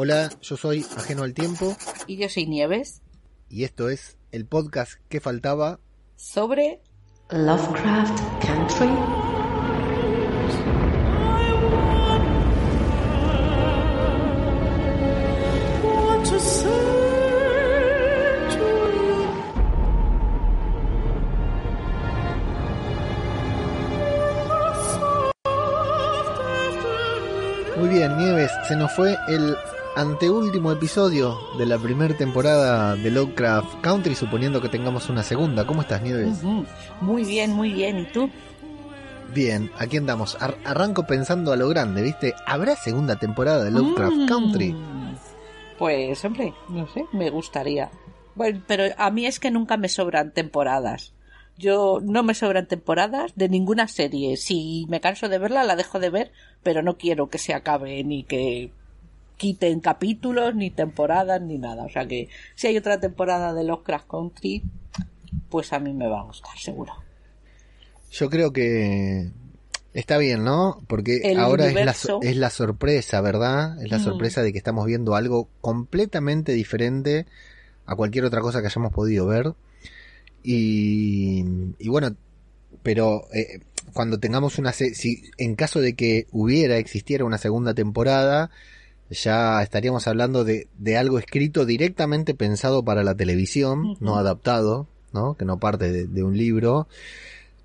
Hola, yo soy Ajeno al Tiempo Y yo soy Nieves. y esto es el podcast que faltaba. Sobre Lovecraft Country. Muy bien, Nieves, se nos fue el anteúltimo episodio de la primera temporada de Lovecraft Country, suponiendo que tengamos una segunda. ¿Cómo estás, Nieves? Muy bien, muy bien. ¿Y tú? Bien, aquí andamos. Ar- arranco pensando a lo grande, ¿viste? ¿Habrá segunda temporada de Lovecraft Mm. Country? Pues, hombre, no sé, me gustaría. Bueno, pero a mí es que nunca me sobran temporadas. Yo no me sobran temporadas de ninguna serie. Si me canso de verla, la dejo de ver, pero no quiero que se acabe ni que quiten capítulos, ni temporadas, ni nada. O sea que si hay otra temporada de Lovecraft Country, pues a mí me va a gustar, seguro. Yo creo que está bien, ¿no? Porque El ahora es la, es la sorpresa, ¿verdad? Es la Mm. sorpresa de que estamos viendo algo completamente diferente a cualquier otra cosa que hayamos podido ver. Y, y bueno, pero eh, cuando tengamos una... se- Si, en caso de que hubiera, existiera una segunda temporada, ya estaríamos hablando de, de algo escrito directamente pensado para la televisión, no adaptado, ¿no? Que no parte de, de un libro.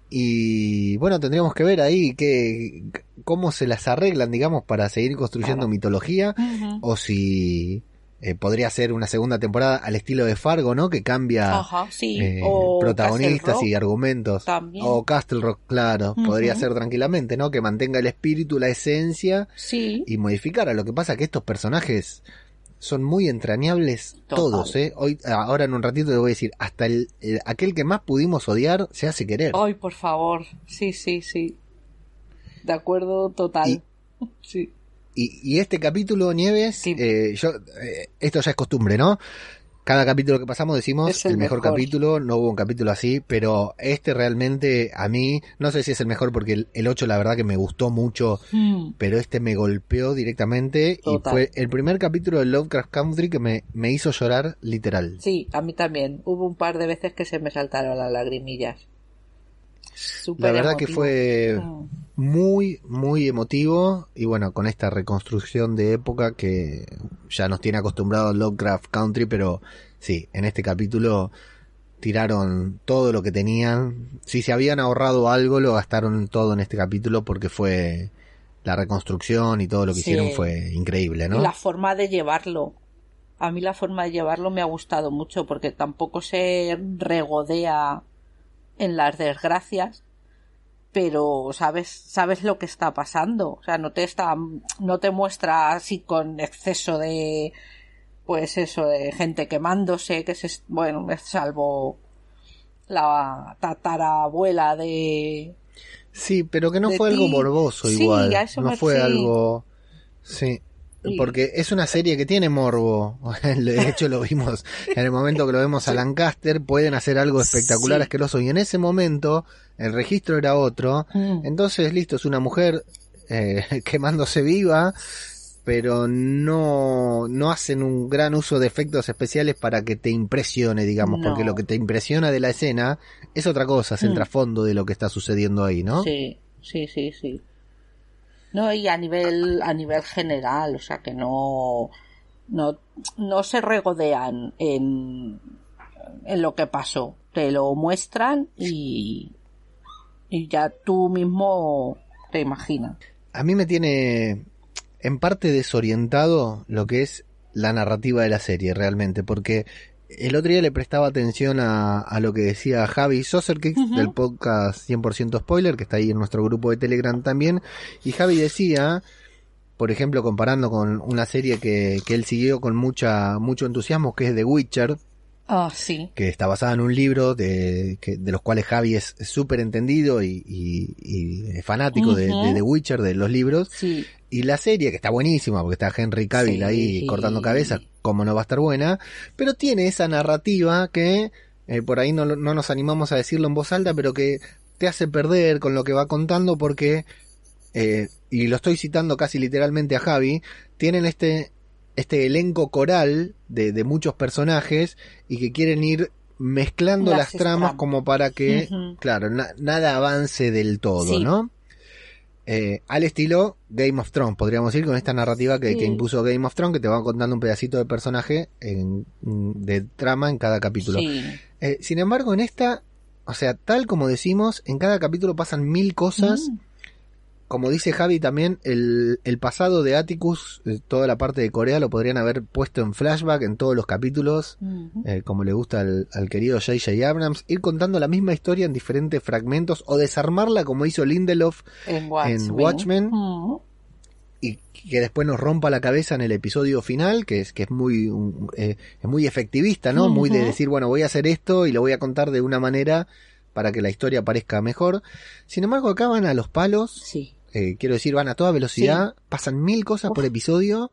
Y bueno, tendríamos que ver ahí que, cómo se las arreglan, digamos, para seguir construyendo Claro. mitología, o si eh, podría ser una segunda temporada al estilo de Fargo, ¿no? Que cambia Ajá, sí. eh, protagonistas y argumentos. también. O Castle Rock, claro, podría ser tranquilamente, ¿no? Que mantenga el espíritu, la esencia Sí. y modificara. Lo que pasa que estos personajes son muy entrañables Total. todos, ¿eh? Hoy, ahora en un ratito te voy a decir, hasta el, el- aquel que más pudimos odiar se hace querer. Ay, por favor. Sí, sí, sí. De acuerdo, total. Y- Sí. Y, y este capítulo, Nieves, Sí. eh, yo, eh, esto ya es costumbre, ¿no? Cada capítulo que pasamos decimos Es el, el mejor, mejor. capítulo, no hubo un capítulo así, pero este realmente a mí, no sé si es el mejor porque el, el 8 la verdad que me gustó mucho, Mm, pero este me golpeó directamente Total. y fue el primer capítulo de Lovecraft Country que me, me hizo llorar literal. Sí, a mí también. Hubo un par de veces que se me saltaron las lagrimillas. Súper La verdad que fue Mm, muy, muy emotivo y bueno, con esta reconstrucción de época que ya nos tiene acostumbrado Lovecraft Country, pero sí, en este capítulo tiraron todo lo que tenían. Si se habían ahorrado algo, lo gastaron todo en este capítulo porque fue la reconstrucción y todo lo que Sí. hicieron fue increíble, ¿no? La forma de llevarlo. A mí la forma de llevarlo me ha gustado mucho porque tampoco se regodea en las desgracias, pero sabes, sabes lo que está pasando. O sea, no te está, no te muestra así con exceso de, pues eso, de gente quemándose, que es, bueno, salvo la tatarabuela de, Sí, pero que no fue algo morboso Sí, igual. a eso no me- fue sí. algo. Sí. Sí. Porque es una serie que tiene morbo. De hecho, lo vimos en el momento que lo vemos a Lancaster. Pueden hacer algo espectacular, Sí. asqueroso. Y en ese momento, el registro era otro. Mm. Entonces, listo, es una mujer eh, quemándose viva. Pero no, no hacen un gran uso de efectos especiales para que te impresione, digamos. No. Porque lo que te impresiona de la escena es otra cosa, es el Mm. trasfondo de lo que está sucediendo ahí, ¿no? Sí, sí, sí, sí. No, y a nivel, a nivel general, o sea que no, no, no se regodean en, en lo que pasó. Te lo muestran y, y ya tú mismo te imaginas. A mí me tiene en parte desorientado lo que es la narrativa de la serie realmente, porque el otro día le prestaba atención a, a lo que decía Javi Soserkix del podcast 100% Spoiler, que está ahí en nuestro grupo de Telegram también, y Javi decía, por ejemplo, comparando con una serie que, que él siguió con mucha mucho entusiasmo, que es The Witcher, Ah, sí. que está basada en un libro de, que, de los cuales Javi es súper entendido y, y- y fanático de, The Witcher, de los libros. Sí. Y la serie, que está buenísima, porque está Henry Cavill Sí. ahí cortando cabezas, como no va a estar buena, pero tiene esa narrativa que eh, por ahí no nos animamos a decirlo en voz alta, pero que te hace perder con lo que va contando porque, eh, y lo estoy citando casi literalmente a Javi, tienen este este elenco coral de, de muchos personajes y que quieren ir mezclando Las las, tramas como para que, claro, na- nada avance del todo, Sí. ¿no? Eh, al estilo Game of Thrones, podríamos decir, con esta narrativa que, Sí. que impuso Game of Thrones, que te va contando un pedacito de personaje en- de trama en cada capítulo. Sí. Eh, sin embargo, en esta, o sea, tal como decimos, en cada capítulo pasan mil cosas. Mm. Como dice Javi también, el, el pasado de Atticus, eh, toda la parte de Corea, lo podrían haber puesto en flashback en todos los capítulos, eh, como le gusta al, al querido J.J. Abrams, ir contando la misma historia en diferentes fragmentos o desarmarla como hizo Lindelof En Watchmen. en Watchmen. Y que después nos rompa la cabeza en el episodio final, que es que es muy un- eh, es muy efectivista, ¿no? Muy de decir, bueno, voy a hacer esto y lo voy a contar de una manera para que la historia parezca mejor. Sin embargo, acá van a los palos, Sí. Eh, quiero decir, van a toda velocidad, pasan mil cosas por episodio.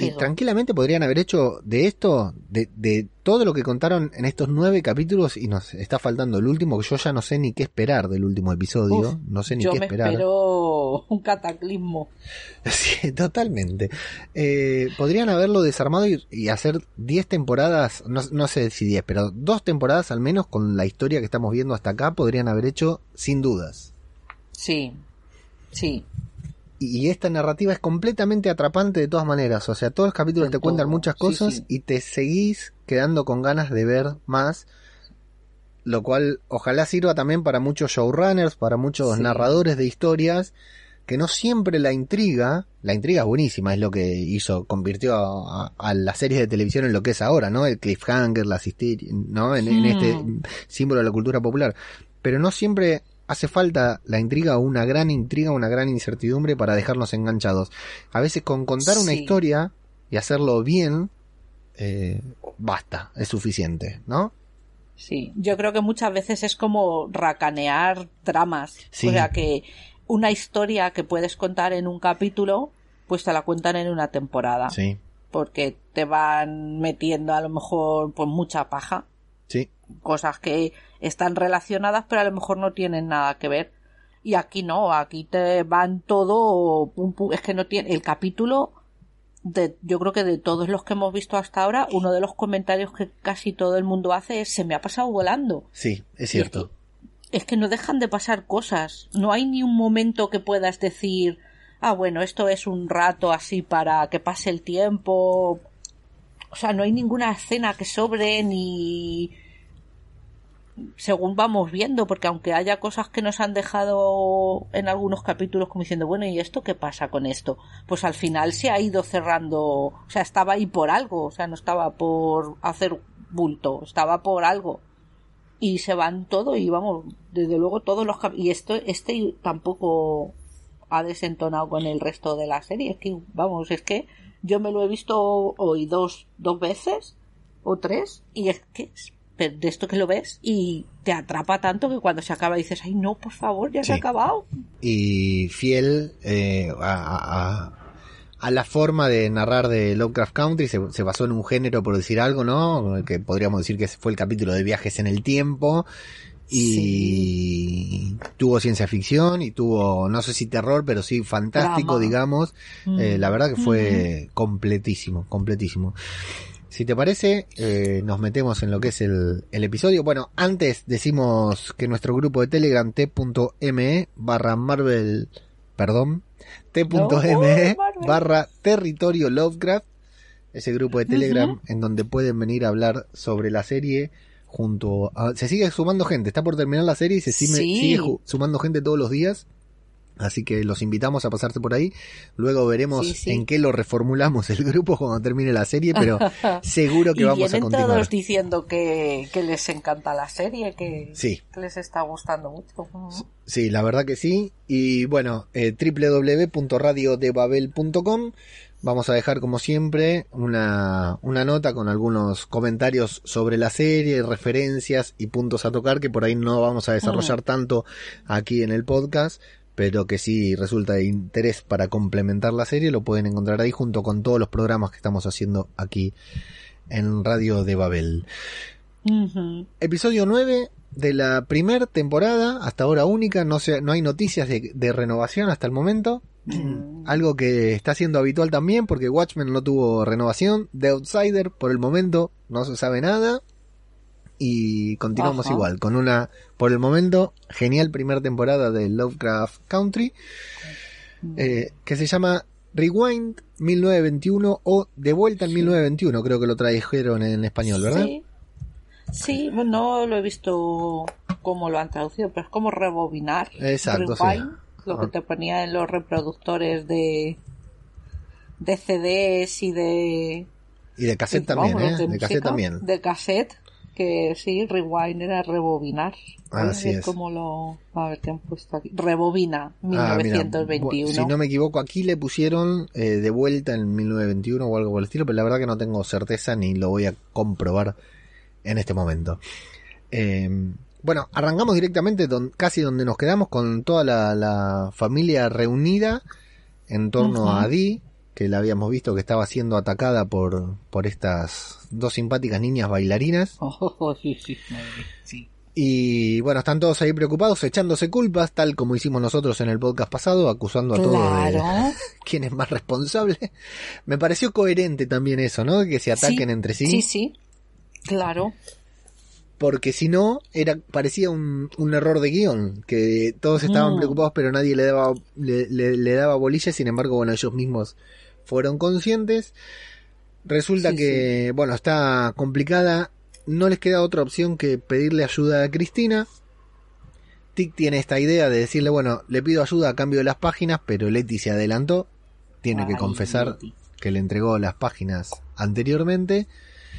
Y Pero- tranquilamente podrían haber hecho de esto, de, de todo lo que contaron en estos nueve capítulos, y nos está faltando el último, que yo ya no sé ni qué esperar del último episodio, Uf, no sé ni Yo qué me esperar. espero un cataclismo. Sí, totalmente. Eh, podrían haberlo desarmado y, y hacer 10 temporadas, no, no sé si 10, pero dos temporadas al menos con la historia que estamos viendo hasta acá, podrían haber hecho sin dudas. Sí. Sí. Y, esta narrativa es completamente atrapante de todas maneras, o sea, todos los capítulos En te cuentan muchas cosas sí. y te seguís quedando con ganas de ver más, lo cual ojalá sirva también para muchos showrunners, para muchos Sí. narradores de historias, que no siempre la intriga, la intriga es buenísima, es lo que hizo, convirtió a, a- a la serie de televisión en lo que es ahora, ¿no? El cliffhanger, la asistir, ¿no? En, en este símbolo de la cultura popular. Pero no siempre hace falta la intriga o una gran intriga, una gran incertidumbre para dejarnos enganchados. A veces con contar una historia y hacerlo bien, eh, basta, es suficiente, ¿no? Sí, yo creo que muchas veces es como racanear tramas. Sí. O sea que una historia que puedes contar en un capítulo, pues te la cuentan en una temporada. Sí, Porque te van metiendo a lo mejor pues mucha paja. sí, Cosas que están relacionadas pero a lo mejor no tienen nada que ver. Y aquí no, aquí te van todo, pum, pum, es que no tiene, el capítulo, de, yo creo que de todos los que hemos visto hasta ahora, uno de los comentarios que casi todo el mundo hace es se me ha pasado volando. sí, es cierto. Es que no dejan de pasar cosas. No hay ni un momento que puedas decir, ah, bueno, esto es un rato así para que pase el tiempo. O sea, no hay ninguna escena que sobre ni según vamos viendo, porque aunque haya cosas que nos han dejado en algunos capítulos como diciendo, bueno, ¿y esto qué pasa con esto? Pues al final se ha ido cerrando, o sea, estaba ahí por algo, o sea, no estaba por hacer bulto, estaba por algo. Y se van todo y vamos, desde luego todos los cap- y esto este tampoco ha desentonado con el resto de la serie, es que vamos, es que yo me lo he visto hoy dos dos veces o tres y es que de esto que lo ves y te atrapa tanto que cuando se acaba dices, ay no, por favor, ya se ha acabado. y fiel eh, a, a- a la forma de narrar de Lovecraft Country, se, se basó en un género, por decir algo, ¿no? Que podríamos decir que fue el capítulo de viajes en el tiempo. Y tuvo ciencia ficción y tuvo, no sé si terror, pero sí fantástico, Drama. digamos. Eh, Mm. la verdad que fue completísimo, completísimo. Si te parece, eh, nos metemos en lo que es el, el episodio. Bueno, antes decimos que nuestro grupo de Telegram t.me barra Marvel, perdón, t.me No, Marvel. barra territorio Lovecraft, ese grupo de Telegram en donde pueden venir a hablar sobre la serie junto a... Se sigue sumando gente, está por terminar la serie y se sigue, Sí. sigue sumando gente todos los días. Así que los invitamos a pasarse por ahí. Luego veremos Sí, sí. en qué lo reformulamos el grupo cuando termine la serie, pero seguro que y vamos a continuar. todos diciendo que, que les encanta la serie, que, Sí. que les está gustando mucho. Sí, la verdad que sí. Y bueno, eh, www.radiodebabel.com. Vamos a dejar como siempre una, una nota con algunos comentarios sobre la serie, referencias y puntos a tocar que por ahí no vamos a desarrollar tanto aquí en el podcast, pero que si resulta de interés para complementar la serie lo pueden encontrar ahí junto con todos los programas que estamos haciendo aquí en Radio de Babel. Episodio 9 de la primera temporada, hasta ahora única, no, se, no hay noticias de, de renovación hasta el momento. Mm. Algo que está siendo habitual también porque Watchmen no tuvo renovación. The Outsider, por el momento, no se sabe nada. Y continuamos Ajá. igual, con una, por el momento, genial primera temporada de Lovecraft Country, eh, que se llama Rewind 1921 o De vuelta en 1921, creo que lo trajeron en español, ¿verdad? Sí. Sí, no lo he visto cómo lo han traducido, pero es como rebobinar. Exacto, sí. Lo que Ah. te ponía en los reproductores de de CDs y de Y de cassette vamos, también, los ¿eh? De, cassette también. De cassette, que sí, rewind era rebobinar. Voy a Así es. cómo lo... A ver qué han puesto aquí. Rebobina, Ah, mira, 1921. si no me equivoco, aquí le pusieron eh, de vuelta en 1921 o algo por el estilo, pero la verdad que no tengo certeza ni lo voy a comprobar en este momento. Eh, bueno, arrancamos directamente don- casi donde nos quedamos con toda la, la familia reunida en torno a Dee, que la habíamos visto que estaba siendo atacada por, por estas dos simpáticas niñas bailarinas. Oh, sí, sí, madre, sí. Y bueno, están todos ahí preocupados, echándose culpas, tal como hicimos nosotros en el podcast pasado, acusando a todos de Claro. quién es más responsable. Me pareció coherente también eso, ¿no? Que se ataquen Sí, entre sí. Sí, sí. Claro. Porque si no, era, parecía un, un error de guion, que todos estaban Mm. preocupados pero nadie le daba, le, le- le daba bolilla, sin embargo, bueno, ellos mismos fueron conscientes. Resulta Sí, que, bueno, está complicada, no les queda otra opción que pedirle ayuda a Cristina. Tic tiene esta idea de decirle, bueno, le pido ayuda a cambio de las páginas, pero Leti se adelantó, tiene que confesar Leti. que le entregó las páginas anteriormente.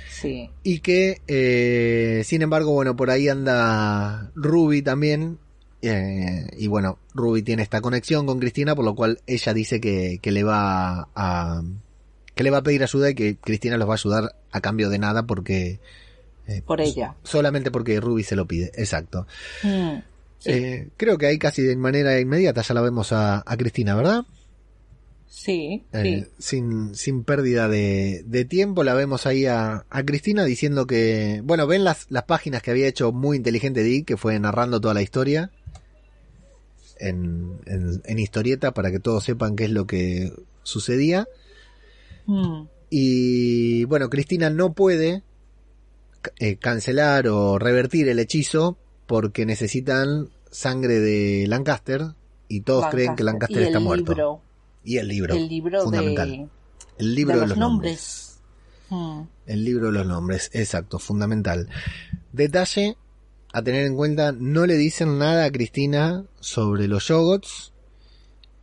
Sí. Y que, eh, sin embargo, bueno, por ahí anda Ruby también. eh, y bueno, Ruby tiene esta conexión con Cristina, por lo cual ella dice que, que le va a que le va a pedir ayuda y que Cristina los va a ayudar a cambio de nada porque eh, Por ella. solamente porque Ruby se lo pide, exacto. Mm, sí. Eh, creo que ahí casi de manera inmediata ya la vemos a, a Cristina, ¿verdad? Sí, Eh, sí. sin, sin pérdida de, de tiempo, la vemos ahí a, a Cristina diciendo que, bueno, ven las, las páginas que había hecho muy inteligente Dick, que fue narrando toda la historia en, en, en historieta para que todos sepan qué es lo que sucedía. Mm, Y bueno, Cristina no puede eh, cancelar o revertir el hechizo porque necesitan sangre de Lancaster y todos creen que Lancaster y está el muerto. Libro, y el libro, el libro fundamental. de, el libro de de, los, nombres. nombres. Mm, El libro de los nombres, exacto, fundamental. Detalle a tener en cuenta, no le dicen nada a Cristina sobre los Yogots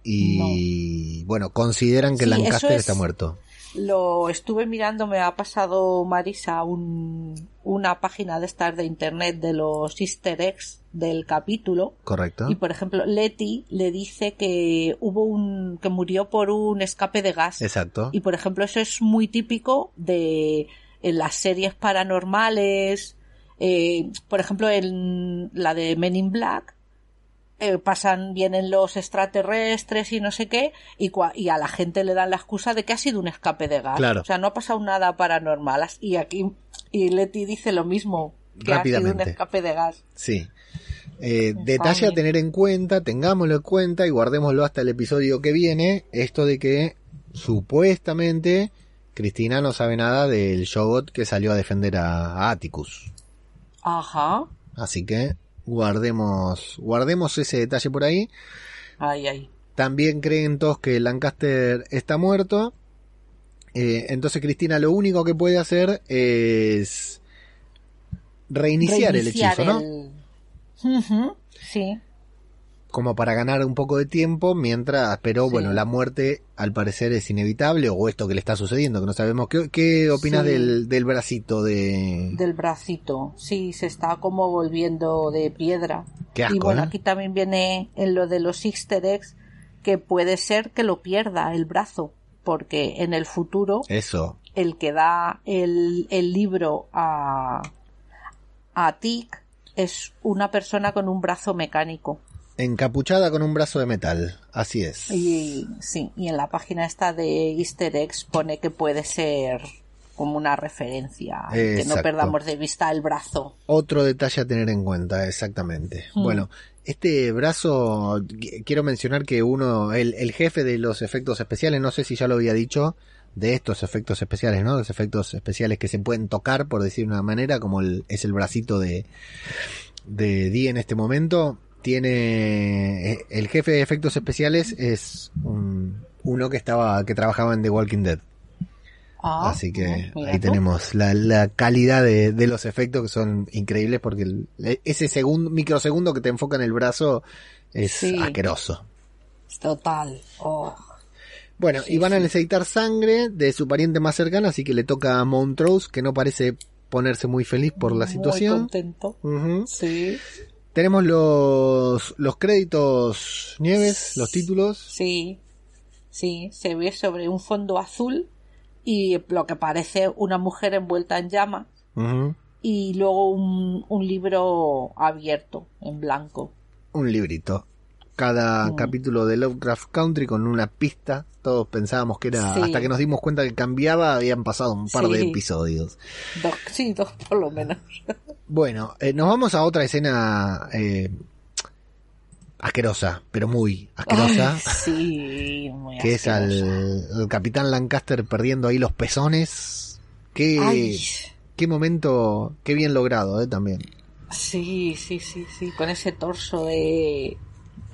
y bueno, consideran que Sí, Lancaster es- está muerto. Lo estuve mirando, me ha pasado Marisa un, una página de estas de internet de los easter eggs del capítulo. Correcto. Y por ejemplo, Letty le dice que hubo un, que murió por un escape de gas. Exacto. Y por ejemplo, eso es muy típico de en las series paranormales. eh, por ejemplo, en la de Men in Black. Eh, pasan, vienen los extraterrestres y no sé qué, y, cua- y a la gente le dan la excusa de que ha sido un escape de gas. Claro. O sea, no ha pasado nada paranormal. Y aquí, y Letty dice lo mismo, que ha sido un Rápidamente. escape de gas. Sí. Eh, detalle a tener en cuenta, tengámoslo en cuenta y guardémoslo hasta el episodio que viene, esto de que supuestamente Cristina no sabe nada del Shogot que salió a defender a, a Atticus. Ajá. Así que guardemos, guardemos ese detalle por ahí. Ay, ay. También creen todos que Lancaster está muerto. Eh, entonces Cristina lo único que puede hacer es reiniciar, el hechizo, ¿no? Sí. Como para ganar un poco de tiempo mientras, pero Sí. bueno, la muerte al parecer es inevitable o esto que le está sucediendo, que no sabemos. ¿Qué, qué opinas Sí. del, del bracito de... Del bracito. Sí, se está como volviendo de piedra. Qué asco, y bueno, ¿eh? aquí también viene en lo de los easter eggs que puede ser que lo pierda el brazo. Porque en el futuro, Eso, el que da el, el libro a, a Tic es una persona con un brazo mecánico. Encapuchada con un brazo de metal, así es. Y sí, y en la página esta de Easter eggs pone que puede ser como una referencia, que no perdamos de vista el brazo. Otro detalle a tener en cuenta, exactamente. Mm. Bueno, este brazo, qu- quiero mencionar que uno, el, el jefe de los efectos especiales, no sé si ya lo había dicho, de estos efectos especiales, ¿no? Los efectos especiales que se pueden tocar, por decir de una manera, como el, es el bracito de, de Dee en este momento. Tiene, eh, el jefe de efectos especiales es un- uno que estaba, que trabajaba en The Walking Dead. Ah, Así que ahí tenemos la, la calidad de, de los efectos que son increíbles porque el- ese segundo, microsegundo que te enfoca en el brazo es Sí. asqueroso. Total. Oh. Bueno, Sí, y van a necesitar sangre de su pariente más cercana, así que le toca a Montrose, que no parece ponerse muy feliz por la Muy situación. contento. Ujú. Sí, Tenemos los, los créditos Nieves, los títulos. sí, sí. Se ve sobre un fondo azul y lo que parece una mujer envuelta en llamas Ujú. y luego un, un libro abierto en blanco. Un librito. Cada Mm. capítulo de Lovecraft Country con una pista. Todos pensábamos que era, Sí. hasta que nos dimos cuenta que cambiaba, habían pasado un par de episodios. Dos, sí, dos por lo menos. Bueno, eh, nos vamos a otra escena eh, asquerosa, pero muy asquerosa. Ay, sí, muy que es asquerosa. al, al capitán Lancaster perdiendo ahí los pezones. Qué, Ay, qué momento, qué bien logrado, eh, también. sí, sí, sí, sí, con ese torso de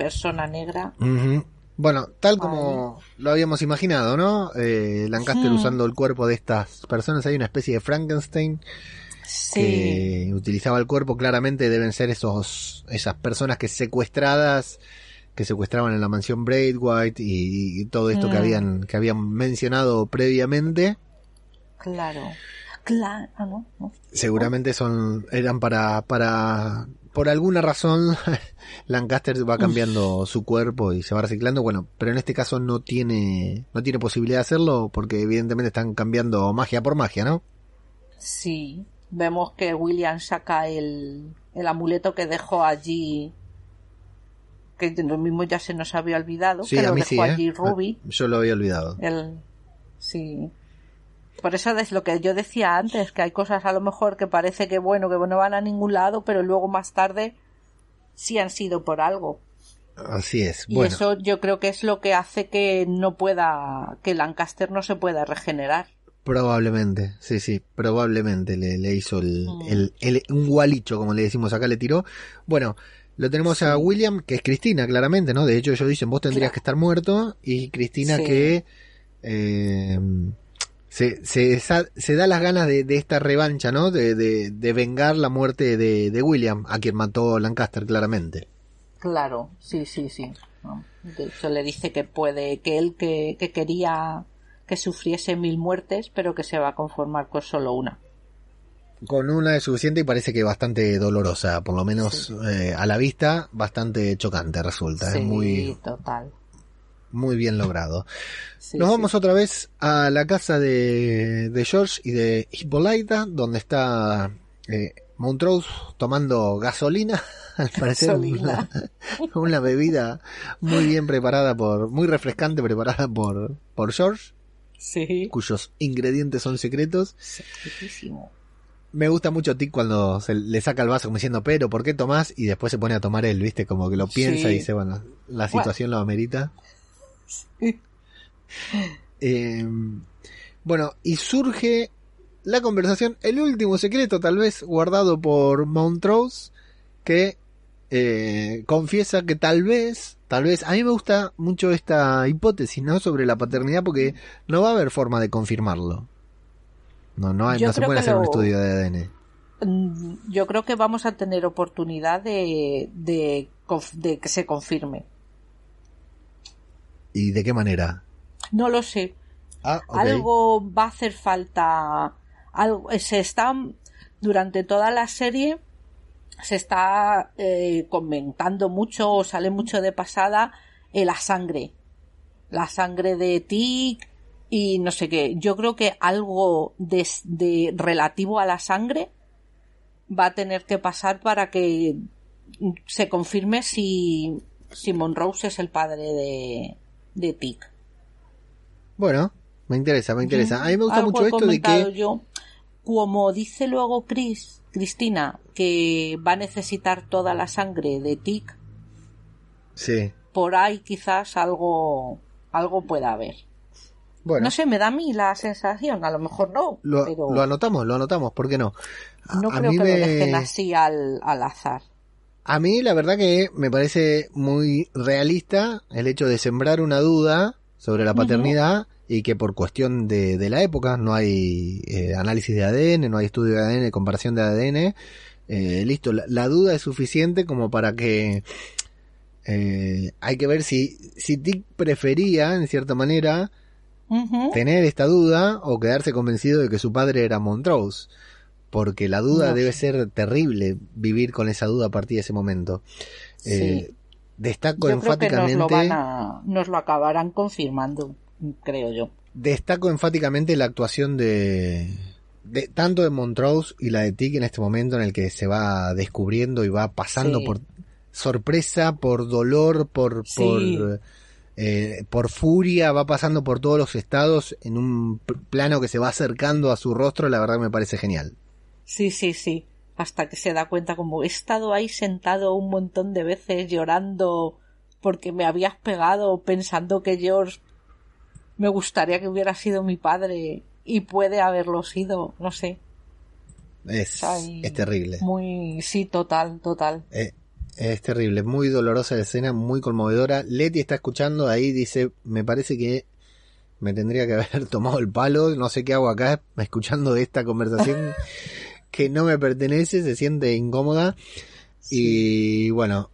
persona negra. Bueno, tal como lo habíamos imaginado, ¿no? Eh, Lancaster usando el cuerpo de estas personas, hay una especie de Frankenstein Sí, que utilizaba el cuerpo, claramente deben ser esos, esas personas que secuestradas, que secuestraban en la mansión Braithwaite y, y todo esto que Mm. habían, que habían mencionado previamente. claro. Claro, ah, ¿no? ¿no? Seguramente son, eran para, para, por alguna razón, Lancaster va cambiando su cuerpo y se va reciclando. Bueno, pero en este caso no tiene, no tiene posibilidad de hacerlo porque evidentemente están cambiando magia por magia, ¿no? Sí, vemos que William saca el, el amuleto que dejó allí, que lo mismo ya se nos había olvidado, Sí, que lo dejó sí, ¿eh? allí Ruby. Yo lo había olvidado. El, sí. Por eso es lo que yo decía antes, que hay cosas a lo mejor que parece que bueno, que no van a ningún lado, pero luego más tarde sí han sido por algo. Así es. Y bueno, eso yo creo que es lo que hace que no pueda, que Lancaster no se pueda regenerar. probablemente, sí, sí, probablemente le, le hizo el, Mm. el, el- un gualicho, como le decimos acá, le tiró. Bueno, lo tenemos a. William, que es Cristina, claramente, ¿no? De hecho, ellos dicen, vos tendrías Claro. que estar muerto, y Cristina Sí. que eh, se, se, se da las ganas de, de esta revancha, ¿no? De, de, de vengar la muerte de, de William, a quien mató Lancaster, claramente. Claro, sí, sí, sí. De hecho, le dice que puede, que él que, que quería que sufriese mil muertes, pero que se va a conformar con solo una. Con una es suficiente y parece que bastante dolorosa, por lo menos Sí. eh, a la vista, bastante chocante resulta. sí, Es muy, total. Muy bien logrado. Sí, Nos sí. vamos otra vez a la casa de, de George y de Hippolyta, donde está eh, Montrose tomando gasolina, al parecer Gasolina. una, una bebida muy bien preparada por, muy refrescante preparada por, por George, Sí. cuyos ingredientes son secretos. Secretísimo. Me gusta mucho Tic cuando se le saca el vaso como diciendo, pero ¿por qué tomás? Y después se pone a tomar él, ¿viste? Como que lo piensa Sí. y dice, bueno, la situación lo amerita. Eh, bueno, y surge la conversación, el último secreto tal vez guardado por Montrose, que eh, confiesa que tal vez, tal vez, a mí me gusta mucho esta hipótesis, ¿no? Sobre la paternidad porque no va a haber forma de confirmarlo. No, no, hay, no se puede hacer un estudio de ADN. Mm, Yo creo que vamos a tener oportunidad de, de que se confirme. ¿Y de qué manera? No lo sé. Ah. Algo va a hacer falta. Algo, se está durante toda la serie se está eh, comentando mucho o sale mucho de pasada eh, la sangre. La sangre de Tic y no sé qué. Yo creo que algo de, de relativo a la sangre va a tener que pasar para que se confirme si, si Monrose es el padre de, de Tic. Bueno, me interesa, me interesa. A mí me gusta Algo mucho esto de que... yo, como dice luego Chris, Cristina, que va a necesitar toda la sangre de Tic Sí. por ahí quizás algo, algo pueda haber. Bueno, No sé, me da a mí la sensación, a lo mejor no, lo, pero lo anotamos, lo anotamos, ¿por qué no? A- no a creo mí que me- lo dejen así al, al azar. A mí la verdad que me parece muy realista el hecho de sembrar una duda sobre la paternidad y que por cuestión de, de la época no hay eh, análisis de ADN, no hay estudio de ADN, comparación de ADN. eh, listo, la, la duda es suficiente como para que eh, hay que ver si, si Dick prefería, en cierta manera, tener esta duda o quedarse convencido de que su padre era Montrose. Porque la duda No debe ser terrible vivir con esa duda a partir de ese momento. Eh, Sí. destaco Yo creo que nos enfáticamente, lo, van a, nos lo acabarán confirmando, creo yo. destaco enfáticamente la actuación de, de tanto de Montrose y la de Tick en este momento en el que se va descubriendo y va pasando Sí. por sorpresa, por dolor, por, Sí. por, eh, por furia, va pasando por todos los estados en un plano que se va acercando a su rostro, la verdad me parece genial. Sí, sí, sí. Hasta que se da cuenta como he estado ahí sentado un montón de veces llorando porque me habías pegado pensando que George me gustaría que hubiera sido mi padre y puede haberlo sido, no sé. Es, Ay, es terrible. Muy, sí, total, total. Eh, es terrible, muy dolorosa la escena, muy conmovedora. Leti está escuchando ahí, dice, me parece que me tendría que haber tomado el palo, no sé qué hago acá escuchando esta conversación que no me pertenece, se siente incómoda. Y bueno,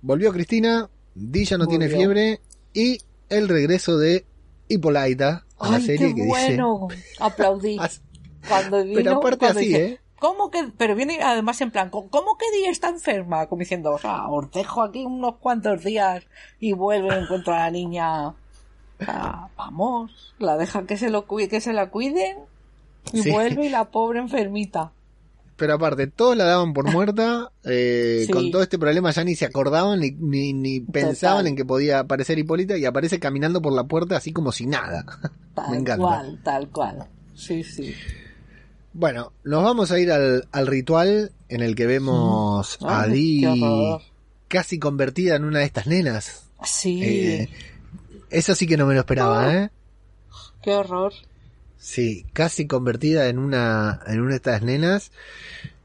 volvió Cristina, Di ya no tiene fiebre y el regreso de Hippolyta a la ¡Ay, serie qué que bueno! Aplaudí. dice... Cuando vino, Pero aparte cuando así, ¿eh? ¿Cómo que.? Pero viene además en plan, ¿cómo que Día está enferma? Como diciendo, o sea, os dejo aquí unos cuantos días y vuelvo y encuentro a la niña. O sea, vamos, la deja que se, lo que se la cuiden y Sí. vuelve y la pobre enfermita. Pero aparte, todos la daban por muerta, eh, Sí. con todo este problema ya ni se acordaban ni, ni, ni pensaban Total. en que podía aparecer Hipólita y aparece caminando por la puerta así como si nada. Tal Me encanta. cual, tal cual. Sí, sí. Bueno, nos vamos a ir al, al ritual en el que vemos a Ay, Dee qué horror. casi convertida en una de estas nenas. Sí, Eh, eso sí que no me lo esperaba, ¿eh? qué horror. Sí, casi convertida en una, en una de estas nenas.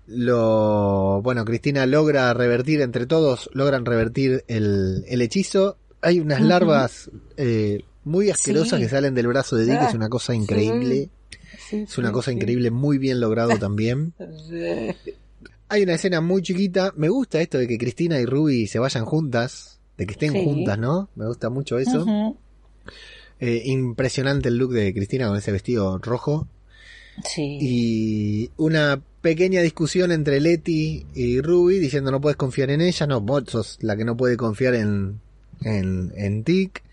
Lo, bueno, Cristina logra revertir, entre todos, logran revertir el, el hechizo. Hay unas larvas eh, muy asquerosas Sí. que salen del brazo de Dick, Ah, es una cosa increíble. Sí, Es una sí, cosa increíble, muy bien logrado también. Hay una escena muy chiquita. Me gusta esto de que Cristina y Ruby se vayan juntas, de que estén juntas, ¿no? Me gusta mucho eso. Eh, impresionante el look de Cristina con ese vestido rojo. Sí. Y una pequeña discusión entre Leti y Ruby diciendo no puedes confiar en ella, no, vos sos la que no puede confiar en, en, en Tic.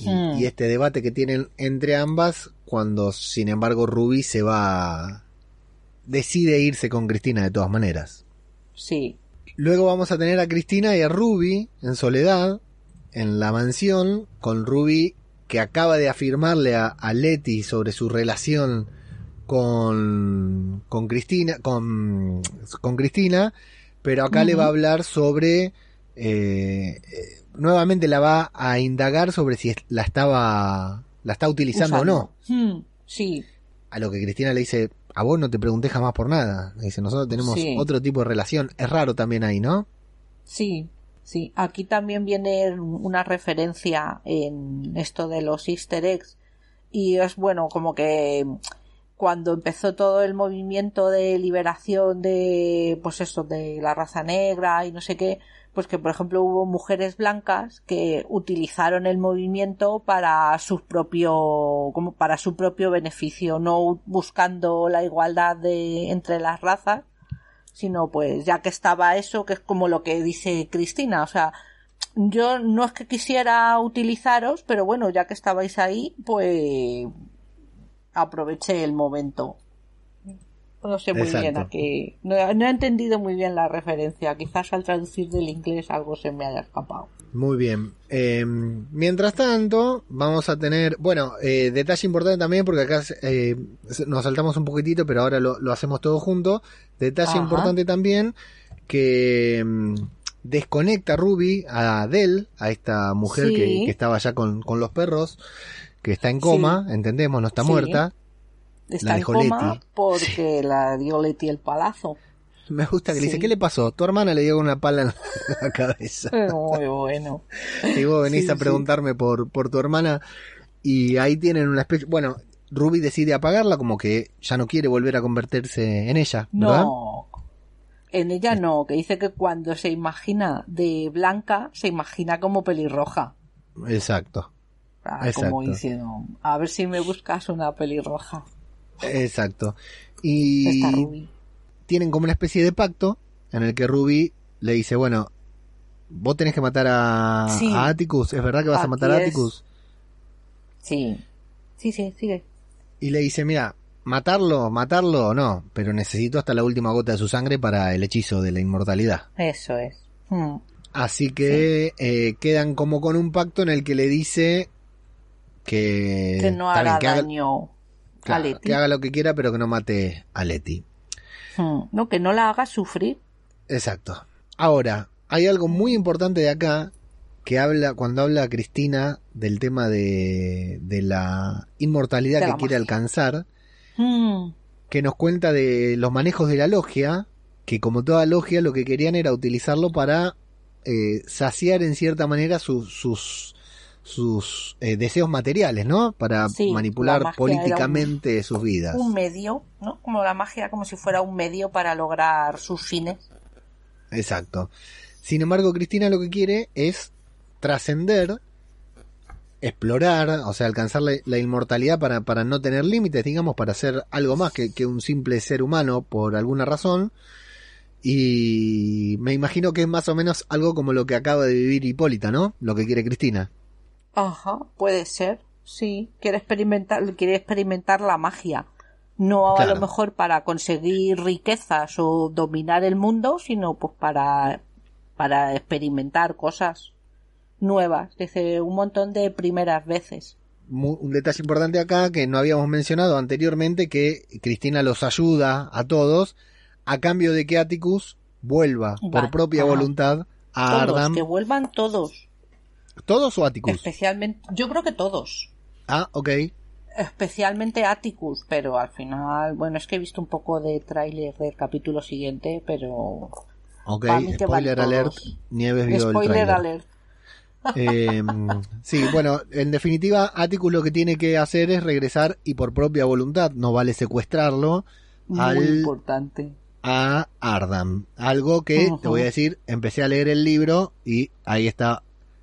Y, y este debate que tienen entre ambas cuando sin embargo Ruby se va decide irse con Cristina de todas maneras. Sí. Luego vamos a tener a Cristina y a Ruby en soledad en la mansión con Ruby que acaba de afirmarle a, a Leti sobre su relación con, con Cristina, con, con Cristina, pero acá le va a hablar sobre, eh, eh, nuevamente la va a indagar sobre si la estaba, la está utilizando o no. Hmm, Sí. A lo que Cristina le dice, a vos no te pregunté jamás por nada. Le dice, nosotros tenemos Sí. otro tipo de relación. Es raro también ahí, ¿no? Sí, sí. Aquí también viene una referencia en esto de los easter eggs y es bueno como que cuando empezó todo el movimiento de liberación de pues eso de la raza negra y no sé qué pues que por ejemplo hubo mujeres blancas que utilizaron el movimiento para su propio como para su propio beneficio no buscando la igualdad de entre las razas sino pues ya que estaba eso, que es como lo que dice Cristina, o sea, yo no es que quisiera utilizaros, pero bueno, ya que estabais ahí, pues aproveché el momento. No sé muy bien a qué. No, no he entendido muy bien la referencia. Quizás al traducir del inglés algo se me haya escapado. Muy bien. Eh, mientras tanto, vamos a tener, bueno, eh, detalle importante también, porque acá eh, nos saltamos un poquitito, pero ahora lo, lo hacemos todo junto. Detalle Ajá. importante también, que mm, desconecta Ruby a Adele, a esta mujer Sí. que, que estaba ya con, con los perros, que está en coma, entendemos, no está Sí. muerta. Está La en dejó coma Leti. porque la dio Leti el palazo. Me gusta que le dice, Sí. ¿qué le pasó? Tu hermana le dio una pala en la cabeza. Muy bueno. Y vos venís Sí, a sí. preguntarme por, por tu hermana y ahí tienen una especie... Bueno, Ruby decide apagarla como que ya no quiere volver a convertirse en ella, ¿verdad? No. En ella no, que dice que cuando se imagina de blanca, se imagina como pelirroja. Exacto, Ah, Exacto. Como diciendo, a ver si me buscas una pelirroja. exacto. Y Ruby. tienen como una especie de pacto en el que Ruby le dice, bueno, vos tenés que matar a, Sí. a Atticus, ¿es verdad que vas a matar a es. Atticus? Sí. Sí, sí, sigue. Y le dice, mira, matarlo, matarlo o no, pero necesito hasta la última gota de su sangre para el hechizo de la inmortalidad. Eso es. Mm. Así que eh, quedan como con un pacto en el que le dice que, que no haga bien, que haga- daño a Leti. que haga lo que quiera, pero que no mate a Leti. Mm. No, que no la haga sufrir. Exacto. Ahora, hay algo muy importante de acá que habla, cuando habla Cristina del tema de, de la inmortalidad De que quiere alcanzar, Mm. que nos cuenta de los manejos de la logia, que como toda logia lo que querían era utilizarlo para eh, saciar en cierta manera sus sus, sus eh, deseos materiales, ¿no? Para Sí, manipular políticamente sus vidas. Un medio, ¿no? Como la magia, como si fuera un medio para lograr sus fines. Exacto. Sin embargo, Cristina lo que quiere es trascender, explorar, o sea, alcanzar la, la inmortalidad para, para no tener límites, digamos, para ser algo más que, que un simple ser humano por alguna razón. Y me imagino que es más o menos algo como lo que acaba de vivir Hipólita, ¿no? Lo que quiere Cristina. Ajá, puede ser. Sí, quiere experimentar, quiere experimentar la magia. No a lo mejor para conseguir riquezas o dominar el mundo, sino pues para, para experimentar cosas nuevas. Dice un montón de primeras veces. Un detalle importante acá que no habíamos mencionado anteriormente, que Cristina los ayuda a todos a cambio de que Atticus vuelva por propia voluntad a Todos, Ardam. que vuelvan todos. ¿Todos o Atticus? Especialmente, yo creo que todos. Ah, ok. Especialmente Atticus, pero al final, bueno, es que he visto un poco de tráiler del capítulo siguiente, pero Ok, spoiler alert. Nieves vio spoiler alert. Eh, sí, bueno, en definitiva, Atticus lo que tiene que hacer es regresar y por propia voluntad, no vale secuestrarlo, Muy al- importante. a Ardam. Algo que, te voy a decir, empecé a leer el libro y ahí está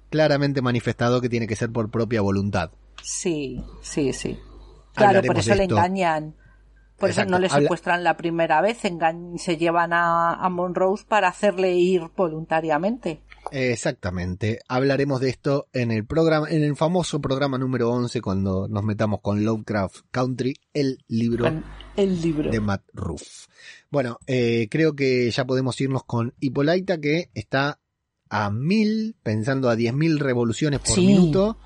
claramente manifestado que tiene que ser por propia voluntad. Sí, sí, sí. Claro, Hablaremos por eso le engañan. Por Exacto. eso no le Habla- secuestran la primera vez, se llevan a, a Monrose para hacerle ir voluntariamente. Exactamente. Hablaremos de esto en el programa, en el famoso programa número 11 cuando nos metamos con Lovecraft Country, el libro Con el libro. de Matt Ruff. Bueno, eh, creo que ya podemos irnos con Hippolyta que está a mil, pensando a diez mil revoluciones por Sí. minuto,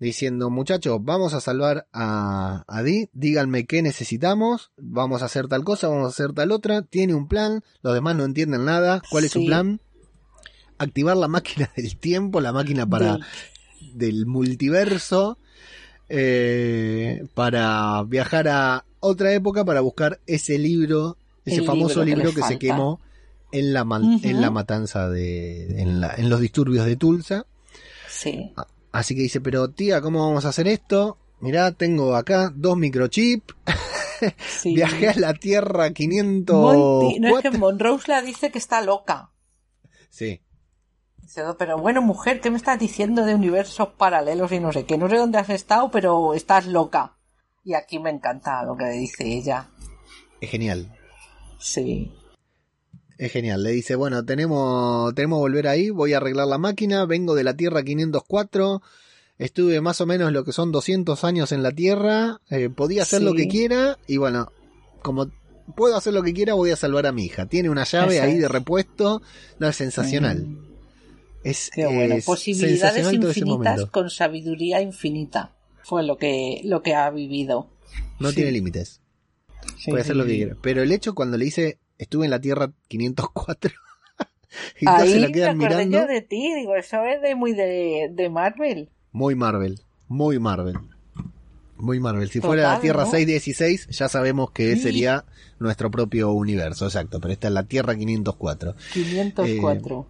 diciendo muchachos, vamos a salvar a, a Dee, díganme qué necesitamos, vamos a hacer tal cosa, vamos a hacer tal otra, tiene un plan, los demás no entienden nada, ¿cuál es su plan? Activar la máquina del tiempo, la máquina para Del- del multiverso eh, para viajar a otra época para buscar ese libro, ese El famoso libro que libro les que, se quemó en la, en la matanza de, en, la- en los disturbios de Tulsa. Sí. Así que dice, pero tía, ¿cómo vamos a hacer esto? Mirá, tengo acá dos microchips, sí. viajé a la Tierra 500... Monty, no es que Monrose la dice que está loca. Sí, pero bueno, mujer, ¿qué me estás diciendo de universos paralelos y no sé qué? No sé dónde has estado, pero estás loca. Y aquí me encanta lo que dice ella. es genial. Sí. Es genial, le dice, bueno, tenemos, tenemos que volver ahí, voy a arreglar la máquina, vengo de la Tierra 504, estuve más o menos lo que son 200 años en la Tierra, eh, podía hacer Sí. lo que quiera y bueno, como puedo hacer lo que quiera, voy a salvar a mi hija. Tiene una llave ahí de repuesto, no, es sensacional. Mm, Es, Qué bueno. es Posibilidades infinitas con sabiduría infinita. Fue lo que, lo que ha vivido. No Sí. tiene límites, Sí, puede hacer sí, lo que quiera. Pero el hecho cuando le dice, estuve en la Tierra 504, y Ahí se la me quedan acordé mirando. yo de ti, digo, eso es de muy de, de Marvel. Muy Marvel, muy Marvel. Muy Marvel. Si Total, fuera la Tierra ¿no? 616, ya sabemos que Sí. sería nuestro propio universo, exacto. Pero esta es la Tierra 504. 504. Bueno,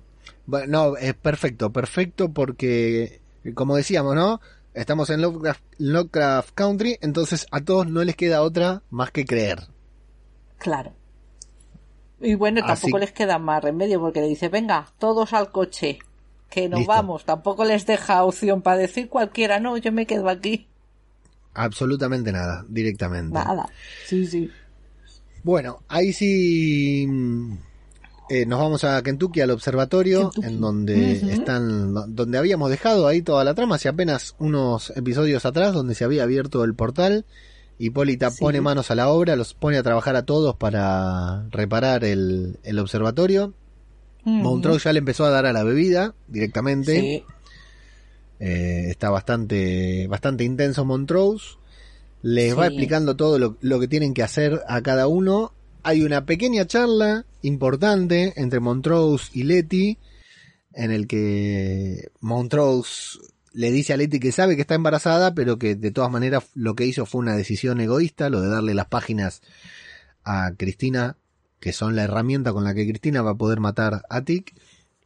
no, es perfecto, perfecto porque, como decíamos, ¿no? Estamos en Lovecraft, Lovecraft Country, entonces a todos no les queda otra más que creer. Claro. Y bueno, Así- tampoco les queda más remedio porque le dice, venga, todos al coche, que nos Listo. vamos. Tampoco les deja opción para decir cualquiera, no, yo me quedo aquí. Absolutamente nada, directamente. Nada. Sí, sí. Bueno, ahí sí eh, nos vamos a Kentucky al observatorio, Kentucky. en donde están, donde habíamos dejado ahí toda la trama, hace apenas unos episodios atrás, donde se había abierto el portal. Hipólita Sí. pone manos a la obra, los pone a trabajar a todos para reparar el, el observatorio. Montrose ya le empezó a dar a la bebida directamente. Sí. Eh, está bastante, bastante intenso Montrose. Les va explicando todo lo, lo que tienen que hacer a cada uno. Hay una pequeña charla importante entre Montrose y Letty, en el que Montrose le dice a Letty que sabe que está embarazada, pero que de todas maneras lo que hizo fue una decisión egoísta, lo de darle las páginas a Cristina, que son la herramienta con la que Cristina va a poder matar a Tic,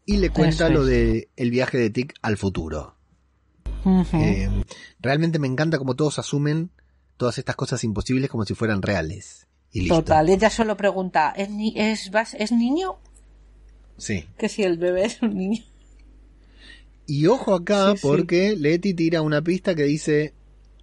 y le cuenta lo de el viaje de Tic al futuro. Eh, realmente me encanta como todos asumen todas estas cosas imposibles como si fueran reales. Y listo. Total, ella solo pregunta, ¿es, ni- es, ¿es niño? Sí. Que si el bebé es un niño. Y ojo acá Sí, sí. porque Leti tira una pista que dice,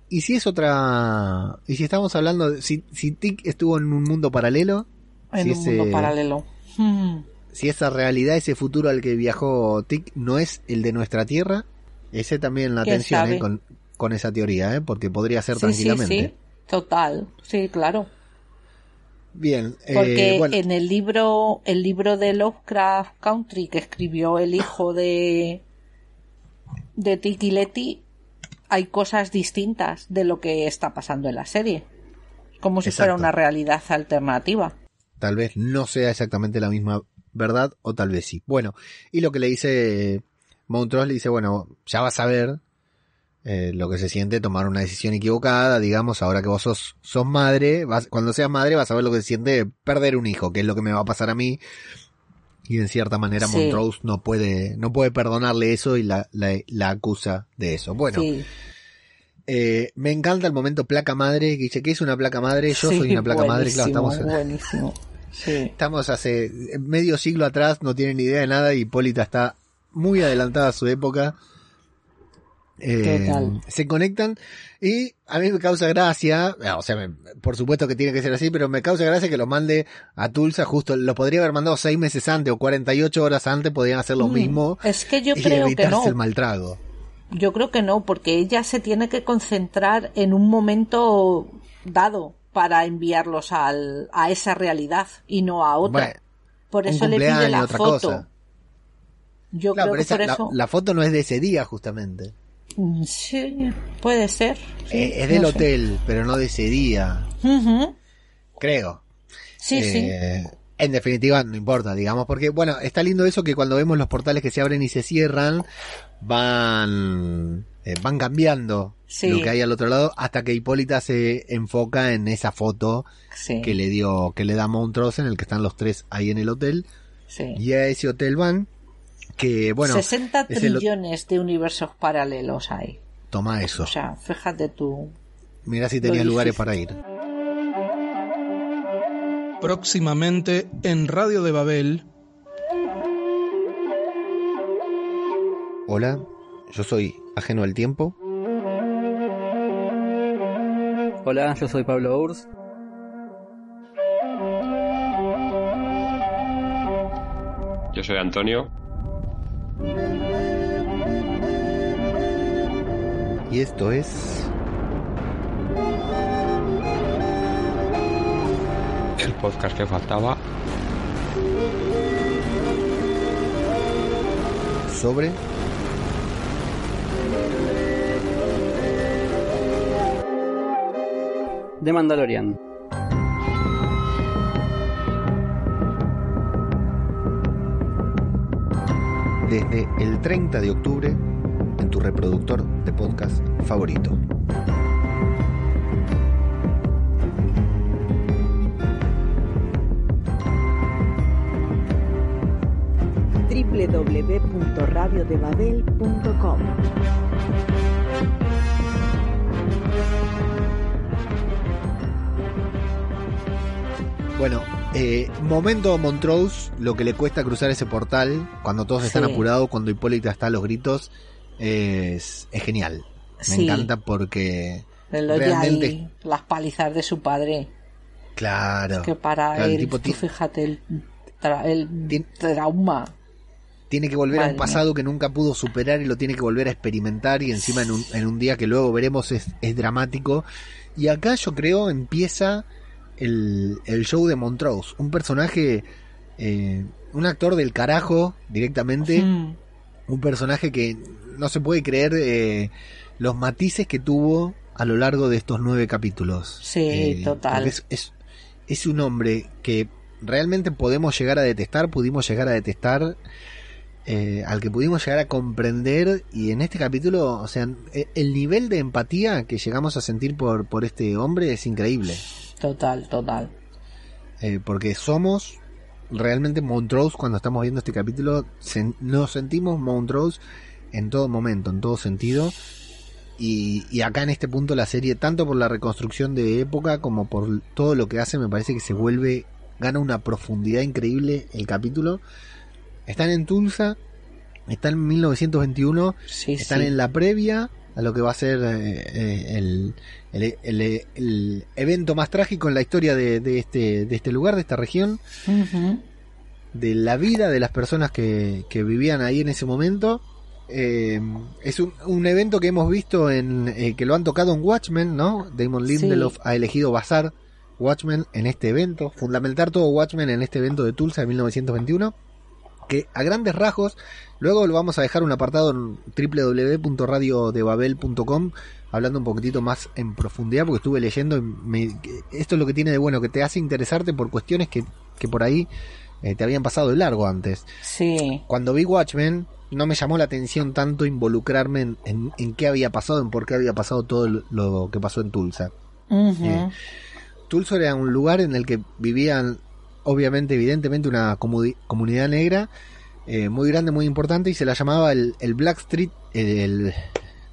¿y si es otra... ¿Y si estamos hablando de... Si, si Tic estuvo en un mundo paralelo? En si un mundo paralelo. Mm. Si esa realidad, ese futuro al que viajó Tic no es el de nuestra Tierra, ese también la ¿Quién atención eh, con, con esa teoría, ¿eh? porque podría ser Sí, sí, tranquilamente. sí. Total. Sí, claro. Bien, eh, Porque bueno, en el libro, el libro de Lovecraft Country que escribió el hijo de de Tiki Leti, hay cosas distintas de lo que está pasando en la serie. Como si fuera una realidad alternativa. tal vez no sea exactamente la misma verdad o tal vez sí. Bueno, y lo que le dice Montrose le dice, bueno, ya vas a ver eh, lo que se siente tomar una decisión equivocada, digamos, ahora que vos sos, sos madre, vas, cuando seas madre vas a ver lo que se siente perder un hijo, que es lo que me va a pasar a mí. Y en cierta manera Sí. Montrose no puede, no puede perdonarle eso y la, la, la acusa de eso. Bueno, sí. eh, me encanta el momento placa madre, que dice que es una placa madre, yo soy una placa madre, claro, estamos en, buenísimo. Estamos hace medio siglo atrás, no tienen ni idea de nada y Hipólita está muy adelantada a su época. Eh, se conectan y a mí me causa gracia, ah, o sea, me- por supuesto que tiene que ser así, pero me causa gracia que lo mande a Tulsa justo, lo podría haber mandado seis meses antes o 48 horas antes, podrían hacer lo Mm, mismo Es que yo y creo que no. el maltrago. Yo creo que no, porque ella se tiene que concentrar en un momento dado para enviarlos al, a esa realidad y no a otra. Bueno, por eso le pide la foto. cosa. Yo Claro, creo que esa- por la, eso. la foto no es de ese día justamente. Sí, puede ser. Eh, es del no sé. hotel, pero no de ese día, creo. Sí, sí. Eh, En definitiva, no importa, digamos, porque, bueno, está lindo eso que cuando vemos los portales que se abren y se cierran, van, eh, van cambiando Sí. lo que hay al otro lado hasta que Hipólita se enfoca en esa foto Sí, que le dio, que le da Montrose en el que están los tres ahí en el hotel. sí. Y a ese hotel van, que, bueno, 60 es el- trillones de universos paralelos hay. toma eso. O sea, fíjate tú. Mira si tenías lo lugares para ir. Próximamente en Radio de Babel. Hola, yo soy ajeno al tiempo. Hola, yo soy Pablo Urs. Yo soy Antonio. Y esto es... El podcast que faltaba. sobre de Mandalorian. Desde el 30 de octubre en tu reproductor de podcast favorito. www.radiodebabel.com Bueno, eh, momento Montrose, lo que le cuesta cruzar ese portal, cuando todos están Sí. apurados, cuando Hipólita está a los gritos, es, es genial. Me Sí. encanta porque realmente, ahí las palizas de su padre. claro, Que para claro, el tipo tú fíjate, el, tra- el Tien- trauma. tiene que volver a Madre un mía. pasado que nunca pudo superar y lo tiene que volver a experimentar y encima en un, en un día que luego veremos es, es dramático. Y acá yo creo empieza el, el show de Montrose, un personaje, eh, un actor del carajo directamente, Mm, un personaje que no se puede creer eh, los matices que tuvo a lo largo de estos nueve capítulos. Sí, Eh, total. es, es un hombre que realmente podemos llegar a detestar, pudimos llegar a detestar, eh, al que pudimos llegar a comprender y en este capítulo, o sea, e- el nivel de empatía que llegamos a sentir por, por este hombre es increíble. Total, total. Eh, porque somos realmente Montrose cuando estamos viendo este capítulo, sen- nos sentimos Montrose en todo momento, en todo sentido. Y, y acá en este punto la serie, tanto por la reconstrucción de época como por todo lo que hace, me parece que se vuelve, gana una profundidad increíble el capítulo. Están en Tulsa, están en 1921, Sí, están sí. en la previa a lo que va a ser eh, eh, el, el- el- el evento más trágico en la historia de, de este, de este lugar, de esta región, de la vida de las personas que, que vivían ahí en ese momento. Eh, es un, un evento que hemos visto en eh, que lo han tocado en Watchmen, ¿no? Damon Lindelof ha elegido basar Watchmen en este evento, fundamentar todo Watchmen en este evento de Tulsa de 1921 que a grandes rasgos, luego lo vamos a dejar un apartado en www.radiodebabel.com hablando un poquitito más en profundidad porque estuve leyendo y me- esto es lo que tiene de bueno, que te hace interesarte por cuestiones que, que por ahí eh, te habían pasado de largo antes. Sí, Cuando vi Watchmen no me llamó la atención tanto involucrarme en, en- en qué había pasado, en por qué había pasado todo lo- lo que pasó en Tulsa. Eh, Tulsa era un lugar en el que vivían, obviamente, evidentemente, una comunidad negra eh, muy grande, muy importante, y se la llamaba el, el Black Street, el,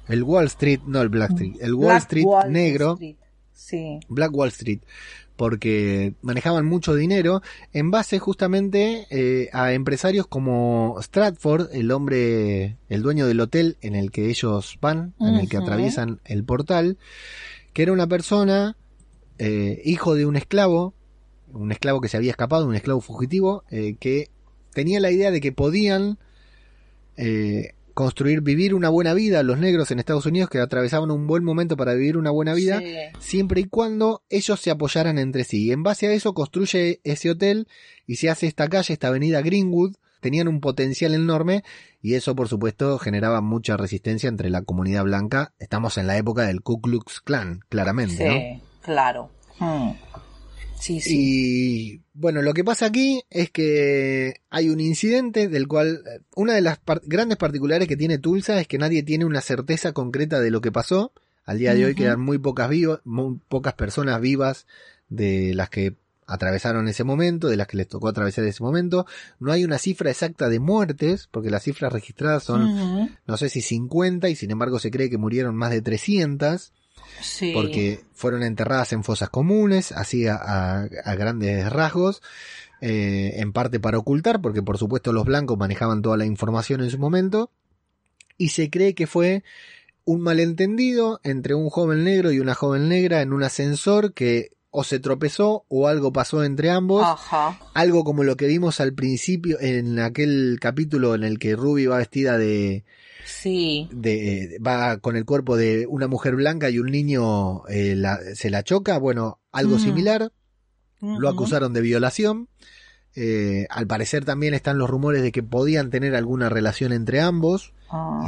el Wall Street, no el Black Street, el Wall Black Street Wall negro, Street. Sí, Black Wall Street, porque manejaban mucho dinero en base justamente eh, a empresarios como Stratford, el hombre, el dueño del hotel en el que ellos van, en el que atraviesan el portal, que era una persona, eh, hijo de un esclavo, un esclavo que se había escapado, un esclavo fugitivo, eh, que tenía la idea de que podían eh, construir, vivir una buena vida los negros en Estados Unidos, que atravesaban un buen momento para vivir una buena vida, Sí. siempre y cuando ellos se apoyaran entre sí. Y en base a eso construye ese hotel y se hace esta calle, esta avenida Greenwood. Tenían un potencial enorme y eso, por supuesto, generaba mucha resistencia entre la comunidad blanca. Estamos en la época del Ku Klux Klan, claramente, ¿no? Sí, claro. Hmm. Sí, sí. Y bueno, lo que pasa aquí es que hay un incidente del cual eh, una de las par- grandes particulares que tiene Tulsa es que nadie tiene una certeza concreta de lo que pasó. Al día de hoy quedan muy pocas vivas, muy pocas personas vivas de las que atravesaron ese momento, de las que les tocó atravesar ese momento. No hay una cifra exacta de muertes, porque las cifras registradas son, no sé si 50, y sin embargo se cree que murieron más de 300 Sí. porque fueron enterradas en fosas comunes, así a, a- a grandes rasgos, eh, en parte para ocultar, porque por supuesto los blancos manejaban toda la información en su momento, y se cree que fue un malentendido entre un joven negro y una joven negra en un ascensor que o se tropezó o algo pasó entre ambos, Ajá. algo como lo que vimos al principio en aquel capítulo en el que Ruby va vestida de, Sí. de, va con el cuerpo de una mujer blanca y un niño eh, la- se la choca, bueno, algo Ujú. similar, lo Ujú. acusaron de violación, eh, al parecer también están los rumores de que podían tener alguna relación entre ambos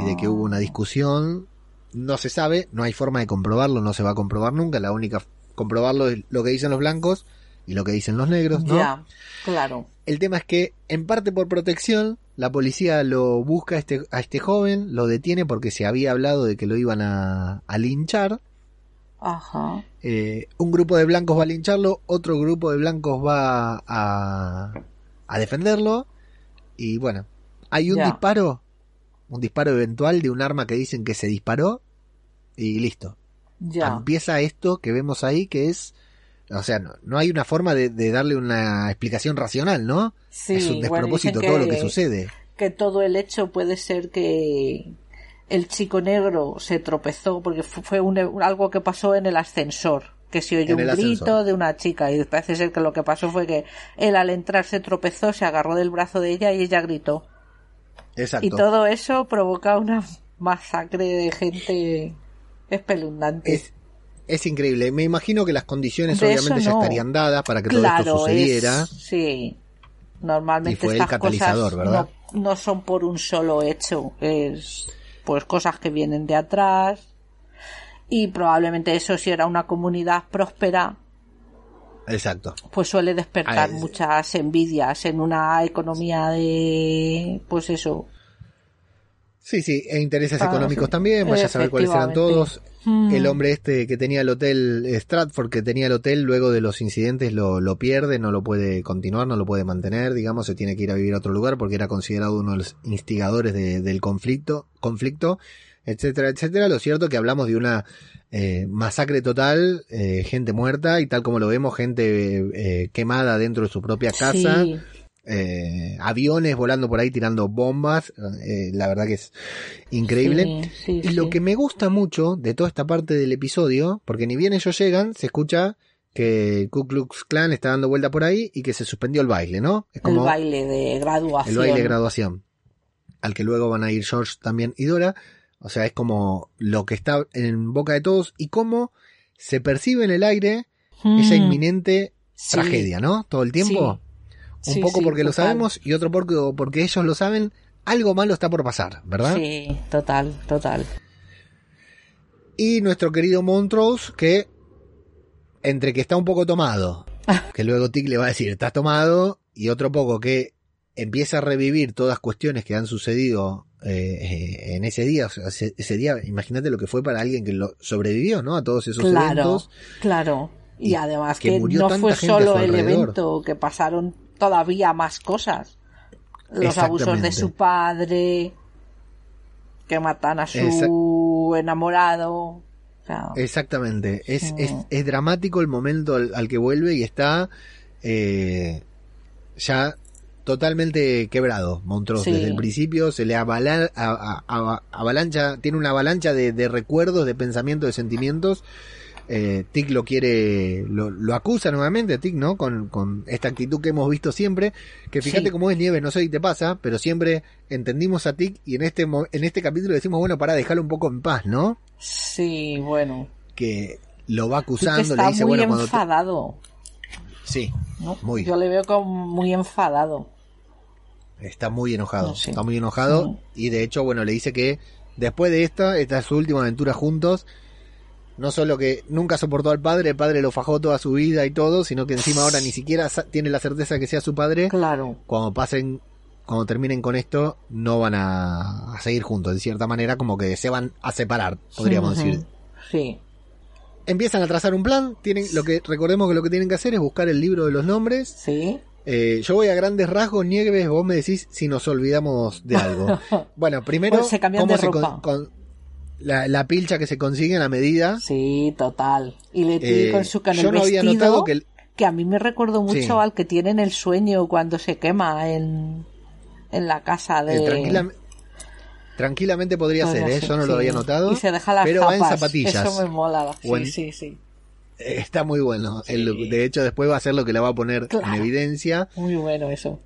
y de que hubo una Ah. discusión, no se sabe, no hay forma de comprobarlo, no se va a comprobar nunca, la única comprobarlo es lo que dicen los blancos y lo que dicen los negros, ¿no? Ya, claro. El tema es que, en parte por protección, la policía lo busca a este, a este joven, lo detiene porque se había hablado de que lo iban a, a linchar. Ajá. Eh, un grupo de blancos va a lincharlo, otro grupo de blancos va a, a defenderlo. Y bueno, hay un disparo, un disparo eventual de un arma que dicen que se disparó y listo. Ya. Empieza esto que vemos ahí que es, o sea, no, no hay una forma de, de darle una explicación racional, ¿no? Sí, es un despropósito todo lo que sucede. que todo el hecho puede ser que el chico negro se tropezó porque fu- fue un- un- algo que pasó en el ascensor que se oyó un grito ascensor. de una chica y parece ser que lo que pasó fue que él al entrar se tropezó se agarró del brazo de ella y ella gritó Exacto. y todo eso provoca una masacre de gente espeluznante Es, es increíble. Me imagino que las condiciones De obviamente ya estarían dadas para que todo esto sucediera. es sí normalmente Y fue el estas catalizador, cosas ¿verdad? No, no son por un solo hecho es pues cosas que vienen de atrás y probablemente eso si era una comunidad próspera Exacto. pues suele despertar es- muchas envidias en una economía de pues eso Sí, sí, e intereses Ah, económicos sí. también, vaya a saber cuáles eran todos. Hmm. El hombre este que tenía el hotel, Stratford, que tenía el hotel, luego de los incidentes lo, lo pierde, no lo puede continuar, no lo puede mantener, digamos, se tiene que ir a vivir a otro lugar porque era considerado uno de los instigadores de- del conflicto, conflicto, etcétera, etcétera. Lo cierto que hablamos de una eh, masacre total, eh, gente muerta y tal como lo vemos, gente eh, quemada dentro de su propia casa sí eh, aviones volando por ahí tirando bombas, eh, la verdad que es increíble. sí, sí, y sí. lo que me gusta mucho de toda esta parte del episodio, porque ni bien ellos llegan, se escucha que Ku Klux Klan está dando vuelta por ahí y que se suspendió el baile, ¿no? Es el como baile de graduación el baile de graduación, al que luego van a ir George también y Dora. O sea, es como lo que está en boca de todos y cómo se percibe en el aire esa Mm, inminente tragedia, ¿no? Todo el tiempo. Un Sí, poco sí, porque lo sabemos y otro porque, porque ellos lo saben. Algo malo está por pasar, ¿verdad? Sí, total, total. Y nuestro querido Montrose, que entre que está un poco tomado, que luego Tic le va a decir, estás tomado, y otro poco que empieza a revivir todas cuestiones que han sucedido eh, eh, en ese día. O sea, ese, día, imagínate lo que fue para alguien que lo sobrevivió, ¿no? A todos esos Claro, eventos. claro. Y, Y además que que, no fue solo el evento, que pasaron todavía más cosas. Los abusos de su padre, que matan a su Exact- enamorado. O sea, Exactamente. Es, Mm. es, es dramático el momento al, al que vuelve y está eh, ya totalmente quebrado Montrose. Sí. Desde el principio se le avala- a- a- a- avalancha, tiene una avalancha de, de recuerdos, de pensamientos, de sentimientos. Eh, Tic lo quiere, lo, lo acusa nuevamente, Tic, ¿no? Con, con esta actitud que hemos visto siempre. Que fíjate Sí. cómo es Nieves, no sé si te pasa, pero siempre entendimos a Tic y en este, en este capítulo decimos, bueno, para dejarlo un poco en paz, ¿no? sí, bueno. que lo va acusando, está le dice, muy bueno, cuando te- enfadado. Sí, ¿no? Muy. Yo le veo como muy enfadado. está muy enojado, Sí. está muy enojado Sí. y de hecho, bueno, le dice que después de esta, esta es su última aventura juntos, no solo que nunca soportó al padre, el padre lo fajó toda su vida y todo, sino que encima ahora ni siquiera tiene la certeza que sea su padre, Claro. cuando pasen, cuando terminen con esto, no van a, a seguir juntos, de cierta manera, como que se van a separar, podríamos decir. Sí. Empiezan a trazar un plan, tienen, lo que, recordemos que lo que tienen que hacer es buscar el libro de los nombres, Sí. Eh, yo voy a grandes rasgos, Nieves, vos me decís si nos olvidamos de algo. Bueno, primero, se cómo de se con- la, la pilcha que se consigue en la medida. Sí, total. Y le Eh, con su yo no había notado que el- que a mí me recordó mucho Sí. al que tiene en el sueño cuando se quema en, en la casa de... eh, tranquila- tranquilamente podría ser, ¿eh? ser, yo no lo sí. había notado. Y se deja las pero va en zapatillas. Eso me mola. Sí, en- sí, sí. Eh, Está muy bueno. Sí. El- de hecho, después va a ser lo que la va a poner Claro. en evidencia. Muy bueno eso.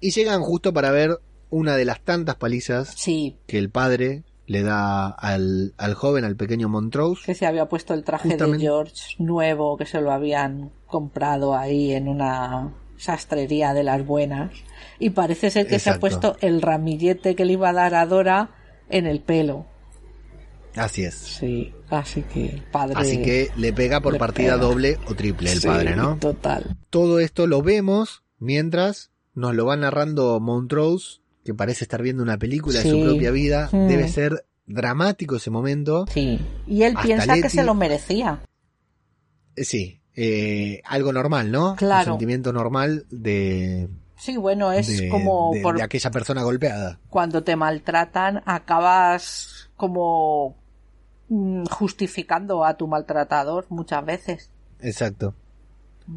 Y llegan justo para ver una de las tantas palizas Sí, que el padre le da al, al joven, al pequeño Montrose. que se había puesto el traje Justamente. de George nuevo, que se lo habían comprado ahí en una sastrería de las buenas. Y parece ser que se ha puesto el ramillete que le iba a dar a Dora en el pelo. Así es. Sí, así que padre. Así que le pega por le partida pega. doble o triple el Sí, padre, ¿no? Total. Todo esto lo vemos mientras nos lo va narrando Montrose, que parece estar viendo una película de Sí. su propia vida. Mm. Debe ser dramático ese momento. Sí. Y él Hasta piensa que se lo merecía. Eh, Sí, eh, algo normal, ¿no? Claro. Un sentimiento normal de, Sí, bueno, es de, como de- por de aquella persona golpeada. cuando te maltratan, acabas como mm, justificando a tu maltratador muchas veces. Exacto.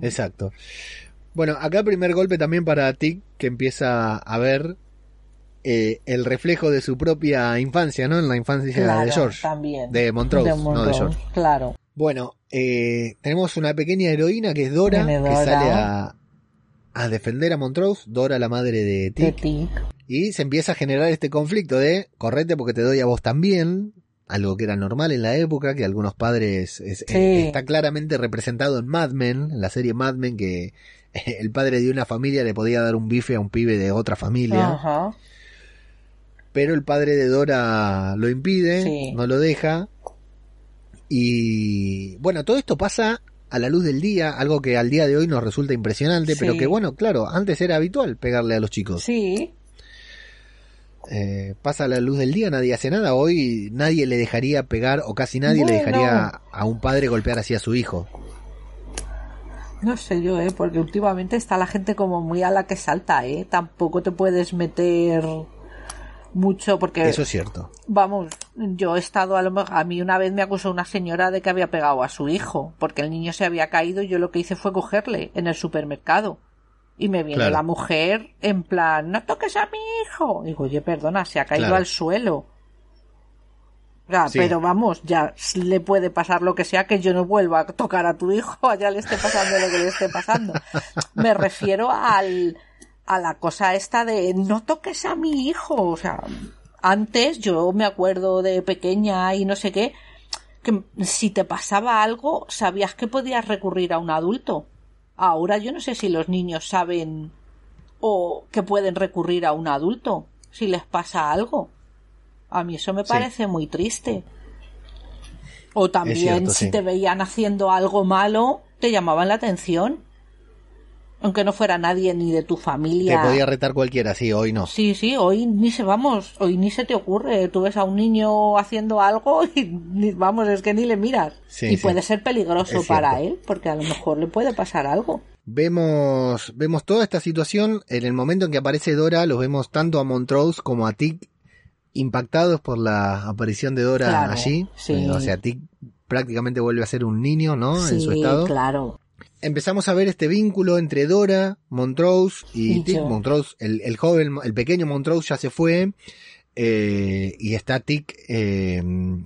Exacto. Bueno, acá primer golpe también para Tic, que empieza a ver eh, el reflejo de su propia infancia, ¿no? En la infancia Claro, de George. también. De Montrose, De no de Montrose, George. Claro. Bueno, eh, tenemos una pequeña heroína que es Dora, que sale a, a defender a Montrose, Dora la madre de De Tic, ti. y se empieza a generar este conflicto de correte porque te doy a vos también, algo que era normal en la época, que algunos padres es- Sí. eh, está claramente representado en Mad Men, en la serie Mad Men, que el padre de una familia le podía dar un bife a un pibe de otra familia, Ajá. Pero el padre de Dora lo impide, Sí. no lo deja. Y bueno, todo esto pasa a la luz del día, algo que al día de hoy nos resulta impresionante, Sí. pero que bueno, claro, antes era habitual pegarle a los chicos. Sí, Eh, pasa a la luz del día, nadie hace nada. Hoy nadie le dejaría pegar, o casi nadie le dejaría a un padre golpear así a su hijo. no sé yo, ¿eh? Porque últimamente está la gente como muy a la que salta, ¿eh? Tampoco te puedes meter mucho porque... Eso es cierto. Vamos, yo he estado a lo mejor, a mí una vez me acusó una señora de que había pegado a su hijo, porque el niño se había caído y yo lo que hice fue cogerle en el supermercado. Y me viene Claro. la mujer en plan, no toques a mi hijo. Digo, oye, perdona, se ha caído Claro. al suelo. Sí. pero vamos, ya le puede pasar lo que sea que yo no vuelva a tocar a tu hijo, allá le esté pasando lo que le esté pasando. Me refiero al, a la cosa esta de no toques a mi hijo. O sea, antes yo me acuerdo de pequeña y no sé qué, que si te pasaba algo sabías que podías recurrir a un adulto. Ahora yo no sé si los niños saben o que pueden recurrir a un adulto si les pasa algo. A mí eso me Sí. parece muy triste. O también cierto, si sí. te veían haciendo algo malo, te llamaban la atención. Aunque no fuera nadie ni de tu Te familia. podía retar cualquiera, sí, hoy no. Sí, sí, hoy ni se vamos, hoy ni se te ocurre. Tú ves a un niño haciendo algo y vamos, es que ni le miras. Sí, y sí. puede ser peligroso Es para cierto. él, porque a lo mejor le puede pasar algo. Vemos, vemos toda esta situación. En el momento en que aparece Dora, los vemos tanto a Montrose como a Tic impactados por la aparición de Dora Claro, allí. sí. O sea, Tic prácticamente vuelve a ser un niño, ¿no? en su Sí, estado. claro. Empezamos a ver este vínculo entre Dora, Montrose y Y Tic. yo. Montrose, el, el joven, el pequeño Montrose ya se fue. eh, y está Tic, eh,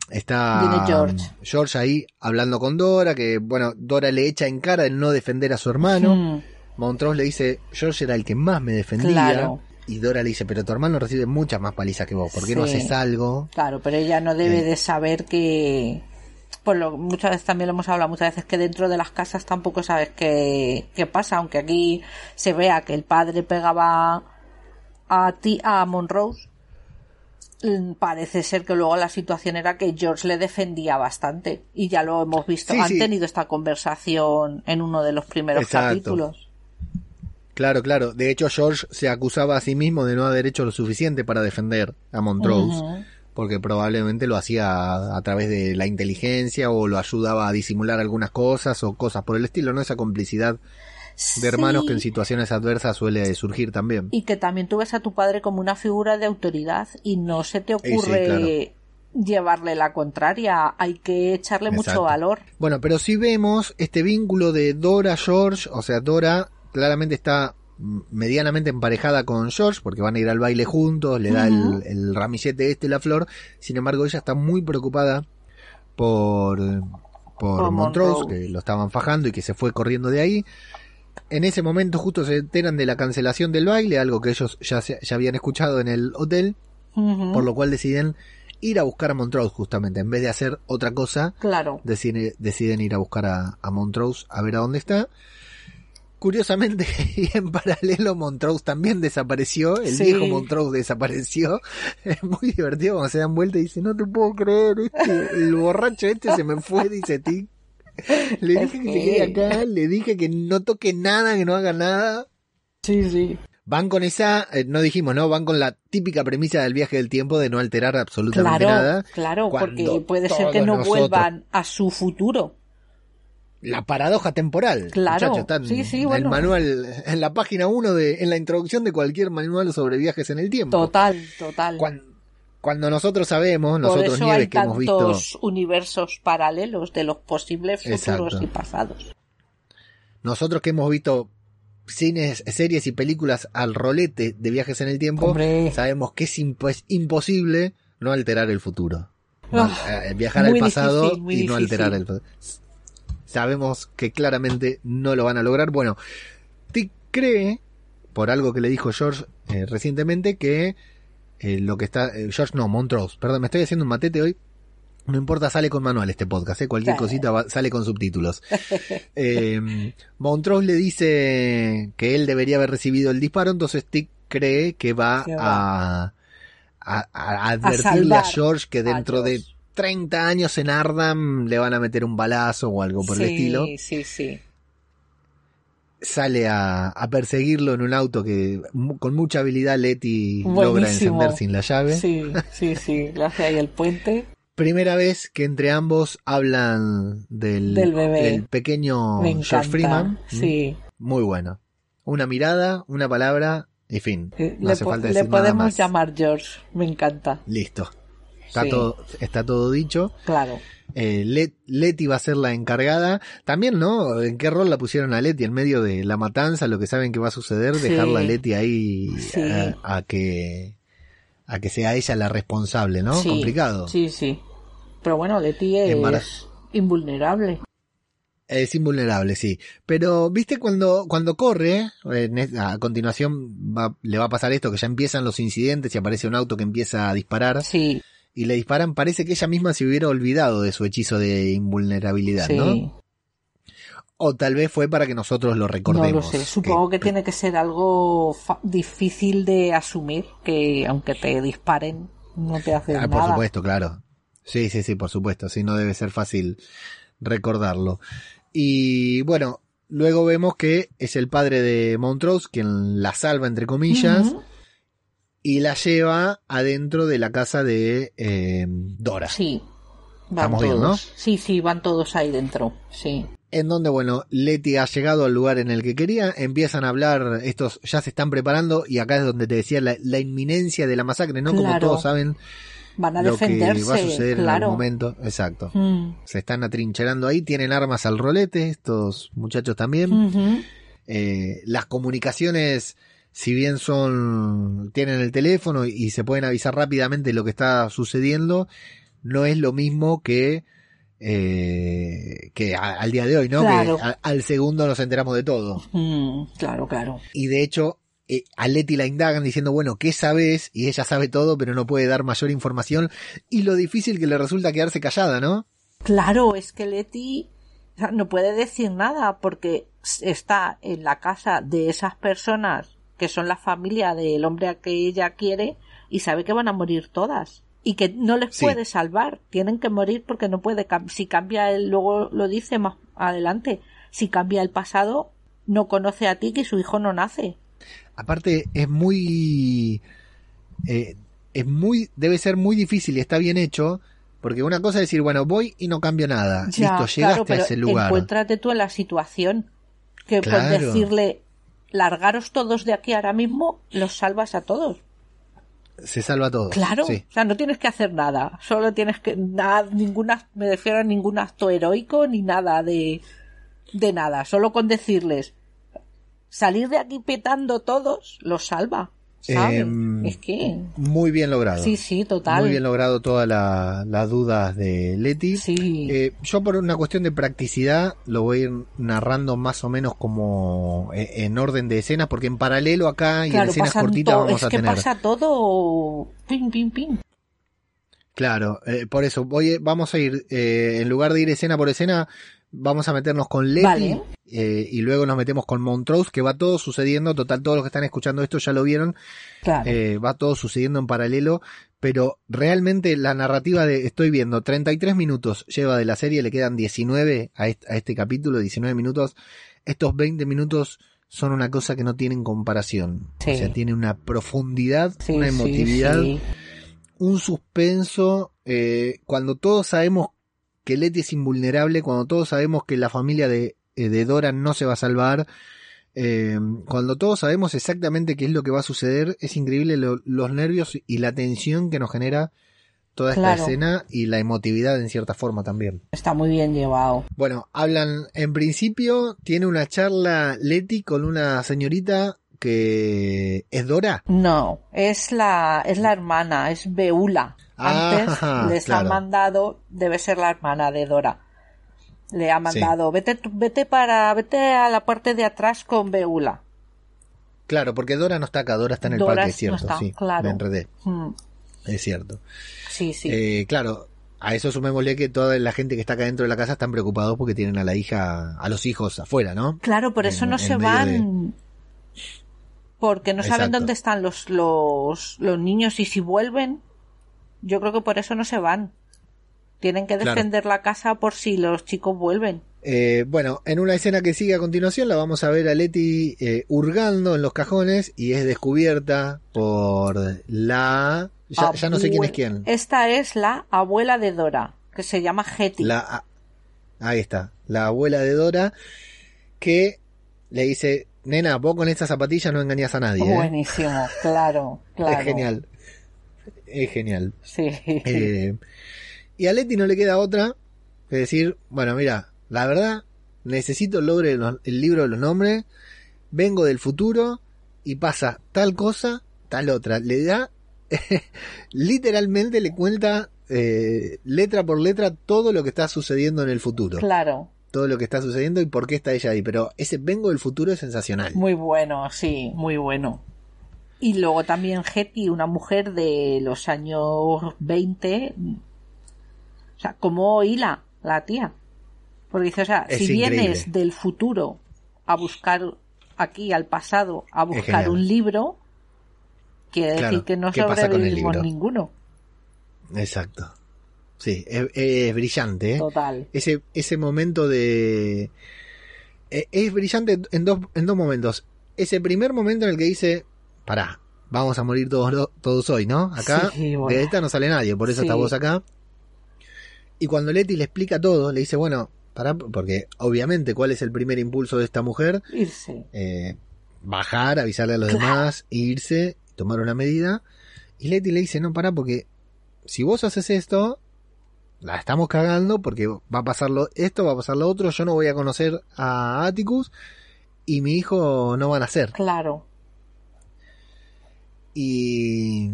está George. George ahí hablando con Dora, que bueno, Dora le echa en cara el no defender a su hermano. Mm, Montrose le dice, George era el que más me defendía. Claro. Y Dora le dice, pero tu hermano recibe muchas más palizas que vos, ¿por qué no haces algo? claro, pero ella no debe Eh. de saber que. Pues lo, muchas veces también lo hemos hablado muchas veces que dentro de las casas tampoco sabes qué, qué pasa, aunque aquí se vea que el padre pegaba a ti, a Monrose, mm, parece ser que luego la situación era que George le defendía bastante y ya lo hemos visto, Sí, han sí. tenido esta conversación en uno de los primeros Exacto. capítulos. Claro, claro. De hecho, George se acusaba a sí mismo de no haber hecho lo suficiente para defender a Montrose. Porque probablemente lo hacía a, a través de la inteligencia o lo ayudaba a disimular algunas cosas o cosas por el estilo, ¿no? Esa complicidad de hermanos Sí. que en situaciones adversas suele surgir también. y que también tú ves a tu padre como una figura de autoridad y no se te sí, ocurre claro. llevarle la contraria, hay que echarle mucho valor. Bueno, pero si vemos este vínculo de Dora George, o sea, Dora claramente está medianamente emparejada con George porque van a ir al baile juntos, le da el, el ramillete este, la flor, sin embargo ella está muy preocupada por, por, Por Montrose, que lo estaban fajando y que se fue corriendo de ahí. En ese momento justo se enteran de la cancelación del baile, algo que ellos ya, se- ya habían escuchado en el hotel, por lo cual deciden ir a buscar a Montrose justamente, en vez de hacer otra cosa, Claro. deciden, deciden ir a buscar a, a Montrose a ver a dónde está. Curiosamente, y en paralelo, Montrose también desapareció. El Sí. viejo Montrose desapareció. Es muy divertido cuando se dan vuelta y dice, no te puedo creer, este, el borracho este se me fue, dice Tic. Le Es dije que se que- quede acá, le dije que no toque nada, que no haga nada. Sí, sí. van con esa, eh, no dijimos, ¿no? Van con la típica premisa del viaje del tiempo de no alterar absolutamente Claro, nada. claro, porque puede ser que no nosotros- vuelvan a su futuro. La paradoja temporal. Claro, en sí, sí, el bueno. manual, en la página 1 de, en la introducción de cualquier manual sobre viajes en el tiempo. Total, total. Cuando, cuando nosotros sabemos, Por nosotros eso Nieves hay que hemos visto, universos paralelos de los posibles futuros Exacto. y pasados. nosotros que hemos visto cines, series y películas al rolete de viajes en el tiempo, Hombre. sabemos que es, impo- es imposible no alterar el futuro. No, Ah, eh, viajar al pasado difícil, y no difícil. alterar el pasado. Sabemos que claramente no lo van a lograr. Bueno, Tick cree, por algo que le dijo George eh, recientemente, que eh, lo que está... eh, George no, Montrose. Perdón, me estoy haciendo un matete hoy. No importa, sale con manual este podcast, ¿eh? cualquier cosita va- sale con subtítulos. Eh, Montrose le dice que él debería haber recibido el disparo, entonces Tick cree que va, a, a, a advertirle a, George que dentro de. 30 años en Ardham le van a meter un balazo o algo por el sí, estilo. Sí, sí, Sale a, a perseguirlo en un auto que con mucha habilidad Letty logra Buenísimo. encender sin la llave. Sí, sí, sí. Le hace ahí el puente. Primera vez que entre ambos hablan del, Del bebé. del pequeño George. Freeman. Sí. Muy bueno. Una mirada, una palabra y fin. Eh, No le, hace falta le decir nada podemos más. llamar George. Me encanta. Listo. Está, Sí. todo, está todo dicho. Claro. Eh, Let- Leti va a ser la encargada. También, ¿no? ¿En qué rol la pusieron a Leti? En medio de la matanza, lo que saben que va a suceder, Sí. dejarla a Leti ahí Sí. a, a que a que sea ella la responsable, ¿no? Complicado. Sí, sí. Pero bueno, Leti es invulnerable. Es invulnerable, sí. Pero, ¿viste cuando, cuando corre? a continuación va- le va a pasar esto, que ya empiezan los incidentes y aparece un auto que empieza a disparar Sí, y le disparan. Parece que ella misma se hubiera olvidado de su hechizo de invulnerabilidad, sí. ¿no? O tal vez fue para que nosotros lo No recordemos. lo sé. Supongo que, tiene que ser algo difícil de asumir, que aunque te disparen, no te hacen Ah, por nada. supuesto, claro. Sí, sí, sí, por supuesto. Sí, no debe ser fácil recordarlo. Y bueno, luego vemos que es el padre de Montrose quien la salva, entre comillas. Y la lleva adentro de la casa de eh, Dora. Sí. Van Estamos bien, todos. Sí, sí, van todos ahí dentro. Sí. En donde, bueno, Letty ha llegado al lugar en el que quería, empiezan a hablar, estos ya se están preparando, y acá es donde te decía la, la inminencia de la masacre, ¿no? Como todos saben Van a lo que defenderse. va a suceder en algún momento. Exacto. Mm. Se están atrincherando ahí, tienen armas al rolete, estos muchachos también. Eh, las comunicaciones, si bien son, tienen el teléfono y, se pueden avisar rápidamente lo que está sucediendo, no es lo mismo que, eh, que a- al día de hoy, ¿no? Claro. Que a- al segundo nos enteramos de todo. Mm, claro, claro. Y de hecho, eh, a Leti la indagan diciendo, bueno, ¿qué sabes? Y ella sabe todo, pero no puede dar mayor información. Y lo difícil que le resulta quedarse callada, ¿no? Claro, es que Leti no puede decir nada porque está en la casa de esas personas que son la familia del hombre a que ella quiere y sabe que van a morir todas y que no les Sí. puede salvar. Tienen que morir porque no puede. Si cambia el, luego lo dice más adelante, si cambia el pasado, no conoce a ti que su hijo no nace. Aparte, es muy. eh, es muy. Debe ser muy difícil y está bien hecho. Porque una cosa es decir, bueno, voy y no cambio nada. Ya, Listo, llegaste claro, a pero ese lugar. encuéntrate tú en la situación que por Claro. decirle largaros todos de aquí ahora mismo, los salvas a todos. Se salva todo. Claro, Sí. o sea, no tienes que hacer nada, solo tienes que nada, ninguna, me refiero a ningún acto heroico ni nada de de nada, solo con decirles salir de aquí petando todos los salva, Em, es que Muy bien logrado. sí, sí, total. Muy bien logrado todas la- las dudas de Leti. Sí. Eh, yo por una cuestión de practicidad lo voy a ir narrando más o menos como eh, en orden de escenas, porque en paralelo acá y en escenas cortitas vamos es a que tener. pasa todo pim pim pim. Claro, eh, por eso voy, vamos a ir, en lugar de ir escena por escena, vamos a meternos con Vale. eh, y luego nos metemos con Montrose, que va todo sucediendo, total, todos los que están escuchando esto ya lo vieron, Claro. eh, va todo sucediendo en paralelo, pero realmente la narrativa de, estoy viendo, 33 minutos lleva de la serie, le quedan 19 a este, a este capítulo, 19 minutos, estos 20 minutos son una cosa que no tienen comparación. Sí. O sea, tiene una profundidad, Sí, una emotividad, sí. un suspenso. eh, cuando todos sabemos que Letty es invulnerable, cuando todos sabemos que la familia de, eh, de Dora no se va a salvar, eh, cuando todos sabemos exactamente qué es lo que va a suceder, es increíble lo- los nervios y la tensión que nos genera toda esta Claro. escena y la emotividad en cierta forma también. Está muy bien llevado. Bueno, hablan, en principio, tiene una charla Leti con una señorita que es Dora. No, es la, es la hermana, es Beula. Antes Ah, les claro. ha mandado, debe ser la hermana de Dora. Le ha mandado, vete, vete para, vete a la parte de atrás con Beula. Claro, porque Dora no está acá, Dora está en el Dora parque, es cierto, está, sí, claro. me enredé, Mm, es cierto. Sí, sí. Eh, claro, a eso sumémosle que toda la gente que está acá dentro de la casa están preocupados porque tienen a la hija, a los hijos afuera, ¿no? claro, por eso en- no en se van. Porque no saben dónde están los, los, los niños y si vuelven, yo creo que por eso no se van. Tienen que Claro. defender la casa por si los chicos vuelven. Eh, bueno, en una escena que sigue a continuación la vamos a ver a Leti eh, hurgando en los cajones y es descubierta por la... Ya, ya no sé quién es quién. Esta es la abuela de Dora, que se llama Hetty. La, a- ahí está, la abuela de Dora que le dice, nena, vos con estas zapatillas no engañas a nadie. ¿eh?". Buenísimo, claro, claro. Es genial. Es genial. Sí. Eh, y a Leti no le queda otra que decir, bueno, mira, la verdad, necesito el, logre los- el libro de los nombres, vengo del futuro y pasa tal cosa, tal otra. Le da, literalmente le cuenta eh, letra por letra todo lo que está sucediendo en el futuro. Claro, Todo lo que está sucediendo y por qué está ella ahí. Pero ese vengo del futuro es sensacional. muy bueno, sí, muy bueno. Y luego también Hetty, una mujer de los años 20. O sea, como hila la tía. Porque dice, o sea, Es si increíble. vienes del futuro a buscar aquí al pasado, a buscar un libro, quiere Claro, decir que no ¿qué pasa con el sobrevivimos ninguno. Exacto. Sí, es, es brillante. ¿eh? Total. ese, ese momento de... eh, es brillante en dos, en dos momentos. Ese primer momento en el que dice, pará, vamos a morir todos, todos hoy, ¿no? Acá Sí, bueno. de esta no sale nadie, por eso Sí. estás vos acá. Y cuando Leti le explica todo, le dice, bueno, pará, porque obviamente cuál es el primer impulso de esta mujer, Irse. Eh, bajar, avisarle a los demás, irse, tomar una medida. Y Leti le dice, no, pará, porque si vos haces esto, la estamos cagando porque va a pasar lo, esto, va a pasar lo otro, yo no voy a conocer a Atticus y mi hijo no va a nacer. Claro. Y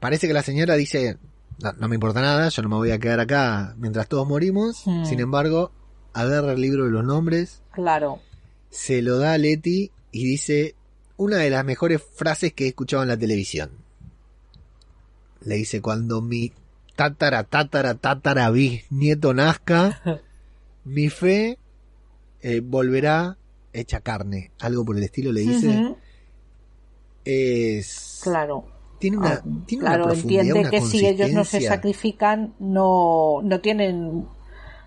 parece que la señora dice, no, no me importa nada, yo no me voy a quedar acá mientras todos morimos. Hmm. Sin embargo, agarra el libro de los nombres, Claro. se lo da a Leti y dice una de las mejores frases que he escuchado en la televisión. Le dice, cuando mi tatara, tatara, tatara bisnieto nazca, mi fe eh, volverá hecha carne. Algo por el estilo le dice. Es... Claro. Tiene una, Ah, tiene claro, entiende una que si ellos no se sacrifican, no, no tienen,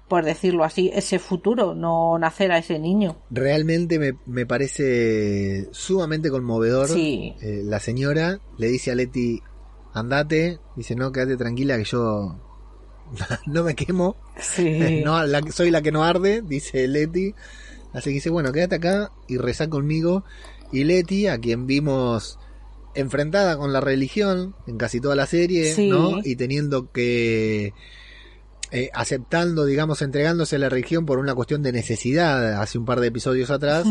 por decirlo así, ese futuro, no nacer a ese niño. Realmente me, me parece sumamente conmovedor. Sí. Eh, la señora le dice a Leti, andate. Dice, no, quédate tranquila que yo no me quemo. Sí. No, la- soy la que no arde, dice Leti. Así que dice, bueno, quédate acá y reza conmigo. Y Leti, a quien vimos enfrentada con la religión en casi toda la serie, Sí. ¿no? Y teniendo que... eh, aceptando, digamos, entregándose a la religión por una cuestión de necesidad hace un par de episodios atrás,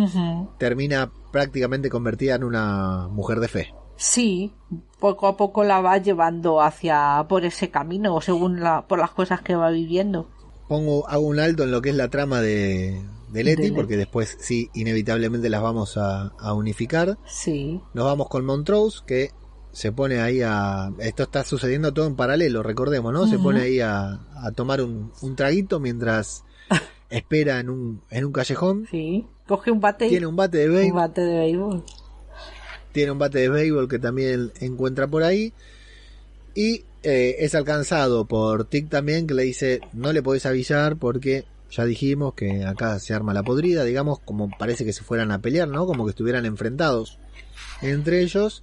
termina prácticamente convertida en una mujer de fe. Sí, poco a poco la va llevando hacia por ese camino, según la, por las cosas que va viviendo. Pongo, hago un alto en lo que es la trama de, de Leti, De porque después sí, inevitablemente las vamos a, a unificar. Sí, Nos vamos con Montrose, que se pone ahí a... Esto está sucediendo todo en paralelo, recordemos, ¿no? Se Ujú. pone ahí a, a tomar un, un traguito mientras espera en un, en un callejón. sí. Coge un bate, Tiene un bate de un béisbol, bate de béisbol. Tiene un bate de béisbol que también encuentra por ahí. Y eh, es alcanzado por Tic también, que le dice, no le podés avisar porque ya dijimos que acá se arma la podrida, digamos, como parece que se fueran a pelear, ¿no? Como que estuvieran enfrentados entre ellos.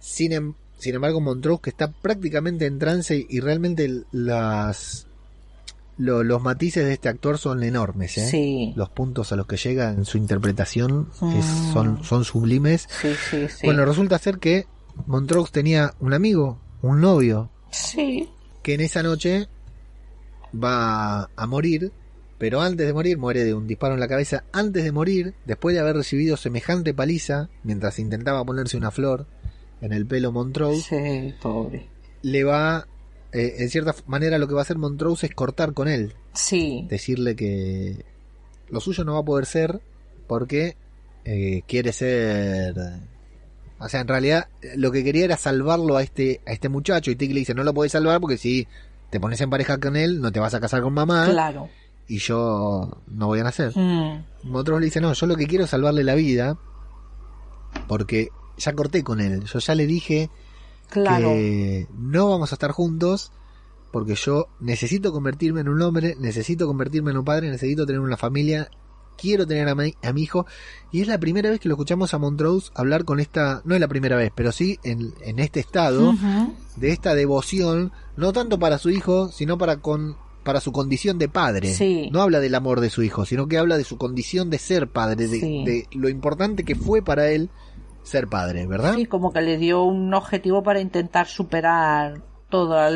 Sin, em- sin embargo, Montrose que está prácticamente en trance y realmente las lo- los matices de este actor son enormes, ¿eh? Sí. Los puntos a los que llega en su interpretación es- Mm. son, son sublimes. Sí, sí, sí. Bueno, resulta ser que Montrose tenía un amigo, un novio, sí. que en esa noche va a morir, pero antes de morir muere de un disparo en la cabeza. Antes de morir, después de haber recibido semejante paliza, mientras intentaba ponerse una flor en el pelo Montrose, Sí, pobre. le va, eh, en cierta manera, lo que va a hacer Montrose es cortar con él, Sí. decirle que lo suyo no va a poder ser porque eh, quiere ser. O sea, en realidad lo que quería era salvarlo a este, a este muchacho. Y Tig le dice: No lo podés salvar porque si te pones en pareja con él, no te vas a casar con mamá. Claro. Y yo no voy a nacer. Mm, Montrose le dice: No, yo lo que quiero es salvarle la vida. Porque ya corté con él. Yo ya le dije claro. que no vamos a estar juntos porque yo necesito convertirme en un hombre, necesito convertirme en un padre, necesito tener una familia, quiero tener a mi, a mi hijo y es la primera vez que lo escuchamos a Montrose hablar con esta, no es la primera vez, pero sí en, en este estado de esta devoción, no tanto para su hijo, sino para con para su condición de padre. Sí. No habla del amor de su hijo, sino que habla de su condición de ser padre, de, Sí. de lo importante que fue para él ser padre, ¿verdad? Sí, como que le dio un objetivo para intentar superar todas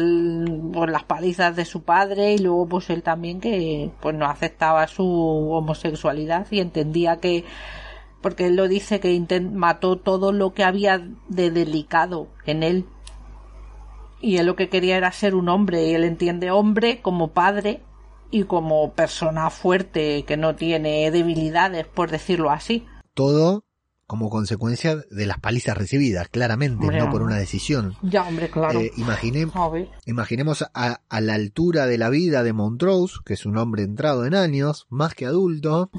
pues, las palizas de su padre y luego pues él también que pues no aceptaba su homosexualidad y entendía que porque él lo dice que mató todo lo que había de delicado en él y él lo que quería era ser un hombre y él entiende hombre como padre y como persona fuerte que no tiene debilidades por decirlo así todo como consecuencia de las palizas recibidas, claramente, Hombre, no por una decisión. ya hombre claro Eh, imagine- imaginemos a, a la altura de la vida de Montrose, que es un hombre entrado en años, más que adulto,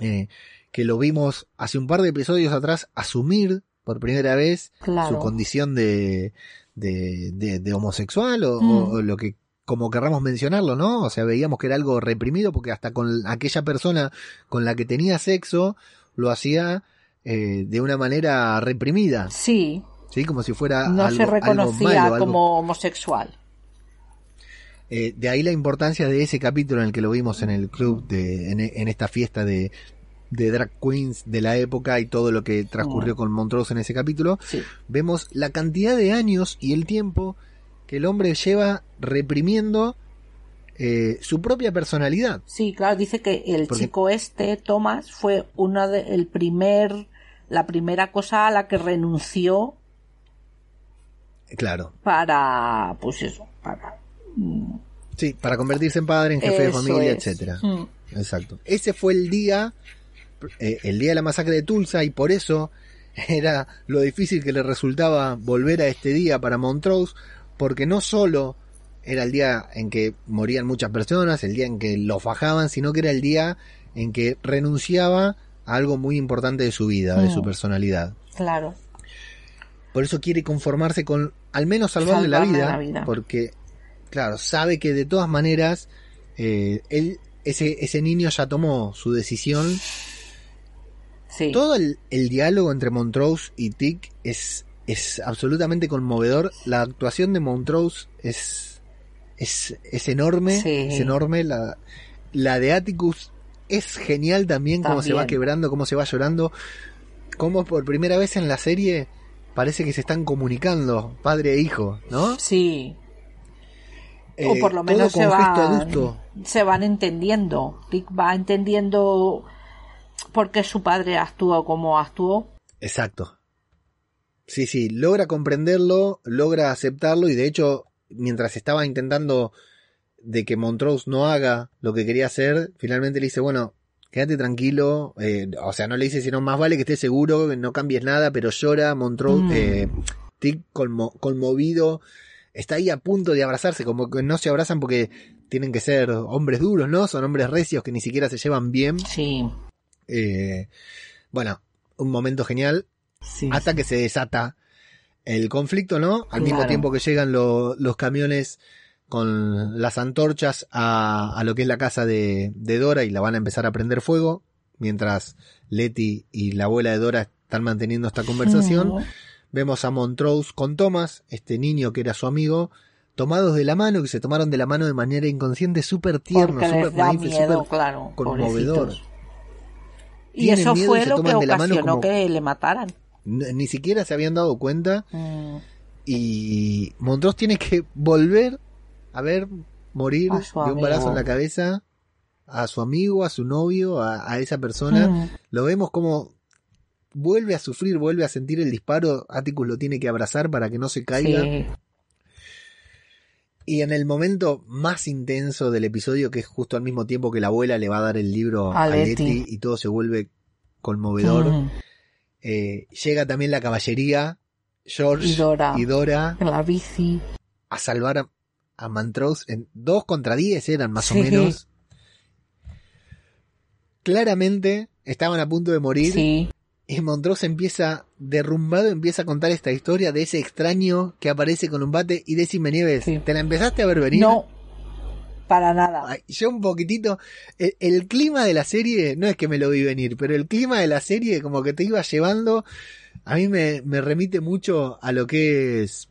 eh, que lo vimos hace un par de episodios atrás asumir por primera vez claro su condición de, de, de- de homosexual o, Mm. o lo que como querramos mencionarlo, ¿no? O sea, veíamos que era algo reprimido porque hasta con aquella persona con la que tenía sexo lo hacía eh, de una manera reprimida, Sí, ¿sí? Como si fuera no algo, se algo reconocía algo- como homosexual. Eh, de ahí la importancia de ese capítulo en el que lo vimos en el club, de, en, en esta fiesta de, de drag queens de la época y todo lo que transcurrió Mm. con Montrose en ese capítulo. Sí, vemos la cantidad de años y el tiempo que el hombre lleva reprimiendo eh, su propia personalidad. sí, claro, dice que el Porque- chico este, Thomas, fue uno de, el primer, la primera cosa a la que renunció Claro, para, pues eso, para... sí, para convertirse en padre, en jefe de familia, es. etcétera. Mm, Exacto. Ese fue el día, eh, el día de la masacre de Tulsa y por eso era lo difícil que le resultaba volver a este día para Montrose, porque no solo era el día en que morían muchas personas, el día en que lo fajaban, sino que era el día en que renunciaba algo muy importante de su vida, de Mm. su personalidad. claro, Por eso quiere conformarse con al menos salvarle, la, vida, la vida. porque, claro, sabe que de todas maneras, eh, él, ese, ese niño ya tomó su decisión. sí, Todo el, el diálogo entre Montrose y Tick es, es absolutamente conmovedor. La actuación de Montrose es, es, es enorme, Sí. es enorme. La, la de Atticus es genial también, cómo se va quebrando, cómo se va llorando. Cómo por primera vez en la serie parece que se están comunicando, padre e hijo, ¿no? sí, o Eh, por lo menos se van, se van entendiendo. Rick va entendiendo por qué su padre actuó como actuó. Exacto. Sí, sí, logra comprenderlo, logra aceptarlo y de hecho, mientras estaba intentando de que Montrose no haga lo que quería hacer, finalmente le dice, bueno, quédate tranquilo, eh, o sea, no le dice, sino más vale que estés seguro, que no cambies nada, pero llora Montrose, Mm. eh, Tick conmo- conmovido, está ahí a punto de abrazarse, como que no se abrazan porque tienen que ser hombres duros, ¿no? Son hombres recios que ni siquiera se llevan bien. Sí, Eh, bueno, un momento genial, sí. hasta que se desata el conflicto, ¿no? Al mismo tiempo que llegan lo- los camiones con las antorchas a, a lo que es la casa de, de Dora y la van a empezar a prender fuego, mientras Letty y la abuela de Dora están manteniendo esta conversación. Vemos a Montrose con Thomas, este niño que era su amigo, tomados de la mano, que se tomaron de la mano de manera inconsciente, súper tierno, súper claro. conmovedor. pobrecitos. Y Tienen eso y fue lo que ocasionó como- que le mataran. Ni siquiera se habían dado cuenta Mm, y Montrose tiene que volver a ver morir de un amigo. balazo en la cabeza a su amigo, a su novio, a, a esa persona. mm, Lo vemos como vuelve a sufrir, vuelve a sentir el disparo. Atticus lo tiene que abrazar para que no se caiga. sí. Y en el momento más intenso del episodio, que es justo al mismo tiempo que la abuela le va a dar el libro A a Letty. Letty y todo se vuelve conmovedor, Mm, eh, llega también la caballería, George Y Dora. y Dora En la bici. a salvar a, Montrose en dos contra diez eran más o menos. Claramente estaban a punto de morir Sí. y Montrose empieza derrumbado, empieza a contar esta historia de ese extraño que aparece con un bate y decime Nieves, Sí. ¿te la empezaste a ver venir? No. Para nada. Ay, yo un poquitito, el, el clima de la serie, no es que me lo vi venir, pero el clima de la serie como que te iba llevando, a mí me, me remite mucho a lo que es,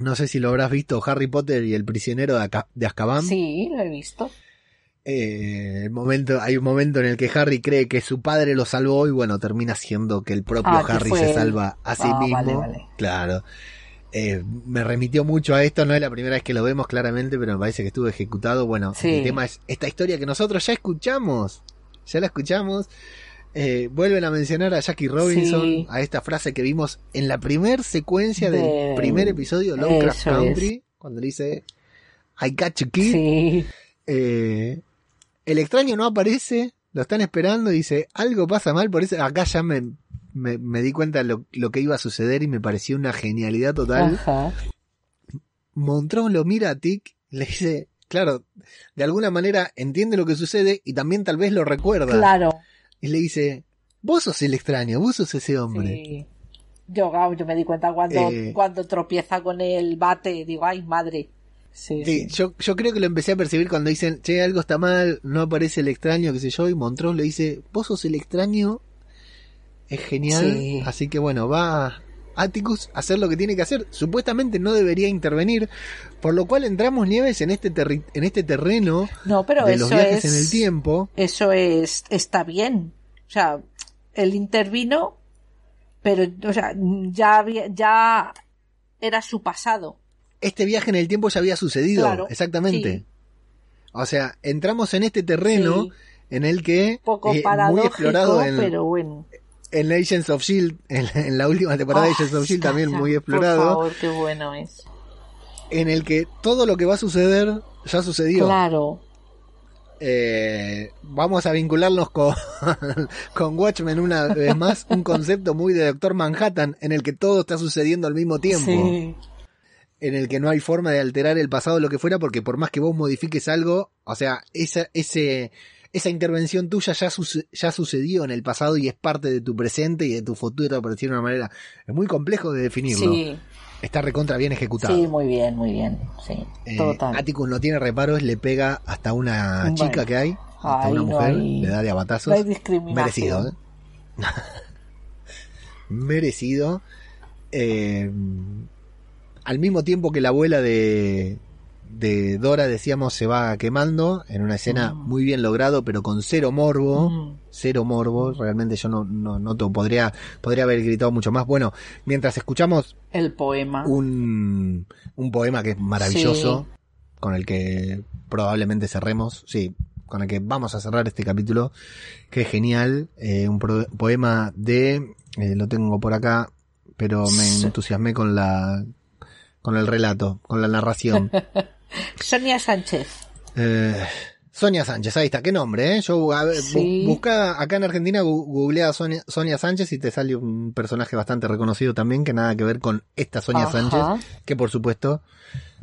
no sé si lo habrás visto, Harry Potter y el prisionero de, Aca- de Azkaban. Sí, lo he visto. Eh, el momento, hay un momento en el que Harry cree que su padre lo salvó y bueno, termina siendo que el propio Ah, Harry se él. salva a sí Ah, mismo. vale, vale. Claro. Eh, me remitió mucho a esto, no es la primera vez que lo vemos claramente, pero me parece que estuvo ejecutado. Bueno, Sí. el tema es esta historia que nosotros ya escuchamos, ya la escuchamos. Eh, vuelven a mencionar a Jackie Robinson, Sí. a esta frase que vimos en la primer secuencia del De- primer episodio, Lovecraft Eso es. Country, cuando dice I got you kid. Sí. Eh, el extraño no aparece, lo están esperando y dice, algo pasa mal, por eso acá ya me, me, me di cuenta lo, lo que iba a suceder y me pareció una genialidad total. Ajá. Montrose lo mira a Tic, le dice, claro, de alguna manera entiende lo que sucede y también tal vez lo recuerda. Claro. Y le dice, vos sos el extraño, vos sos ese hombre. Sí. Yo, yo me di cuenta cuando, Eh. cuando tropieza con el bate, digo, ay, madre. Sí, Sí, sí. yo, yo creo que lo empecé a percibir cuando dicen, che, algo está mal, no aparece el extraño, qué sé yo, y Montrose le dice, vos sos el extraño, es genial, Sí. así que bueno, va Atticus hacer lo que tiene que hacer, supuestamente no debería intervenir, por lo cual entramos Nieves en este, terri- en este terreno No, pero de eso los viajes es. en el tiempo, Eso es. Está bien. O sea, él intervino, pero, o sea, ya, había- ya era su pasado. este viaje en el tiempo ya había sucedido, Claro, exactamente. sí. O sea, entramos en este terreno Sí. en el que poco eh, muy explorado en, pero bueno. En Agents of Shield, en, en la última temporada de Ah, Agents of Shield también calla, muy explorado, Por favor, qué bueno es. en el que todo lo que va a suceder ya sucedió. Claro. Eh, vamos a vincularnos con, con Watchmen una vez más, un concepto muy de Doctor Manhattan, en el que todo está sucediendo al mismo tiempo, Sí. en el que no hay forma de alterar el pasado o lo que fuera, porque por más que vos modifiques algo, o sea, esa, ese, esa intervención tuya ya, ya sucedió en el pasado y es parte de tu presente y de tu futuro, por decirlo de una manera. Es muy complejo de definirlo. Sí, Está recontra bien ejecutado. sí, muy bien, muy bien. Sí, Eh, total. Atticus no tiene reparos, le pega hasta una Bueno. chica que hay, hasta una no mujer, hay- le da de abatazos. No hay discriminación. Merecido, ¿eh? Merecido. Eh, al mismo tiempo que la abuela de, de Dora, decíamos, se va quemando en una escena Mm. muy bien logrado, pero con cero morbo. Mm. Cero morbo. Realmente yo no, no, no te- podría, podría haber gritado mucho más. Bueno, mientras escuchamos El poema. un, un poema que es maravilloso, con el que probablemente cerremos, sí, con el que vamos a cerrar este capítulo, que es genial, eh, un pro- poema de, eh, lo tengo por acá, pero me entusiasmé con la, con el relato, con la narración. Sonia Sánchez. Eh, Sonia Sánchez, ahí está, qué nombre, ¿eh? Yo, a ver, bu- Sí. busca acá en Argentina, googlea Sonia, Sonia Sánchez y te sale un personaje bastante reconocido también, que nada que ver con esta Sonia Ajá. Sánchez, que por supuesto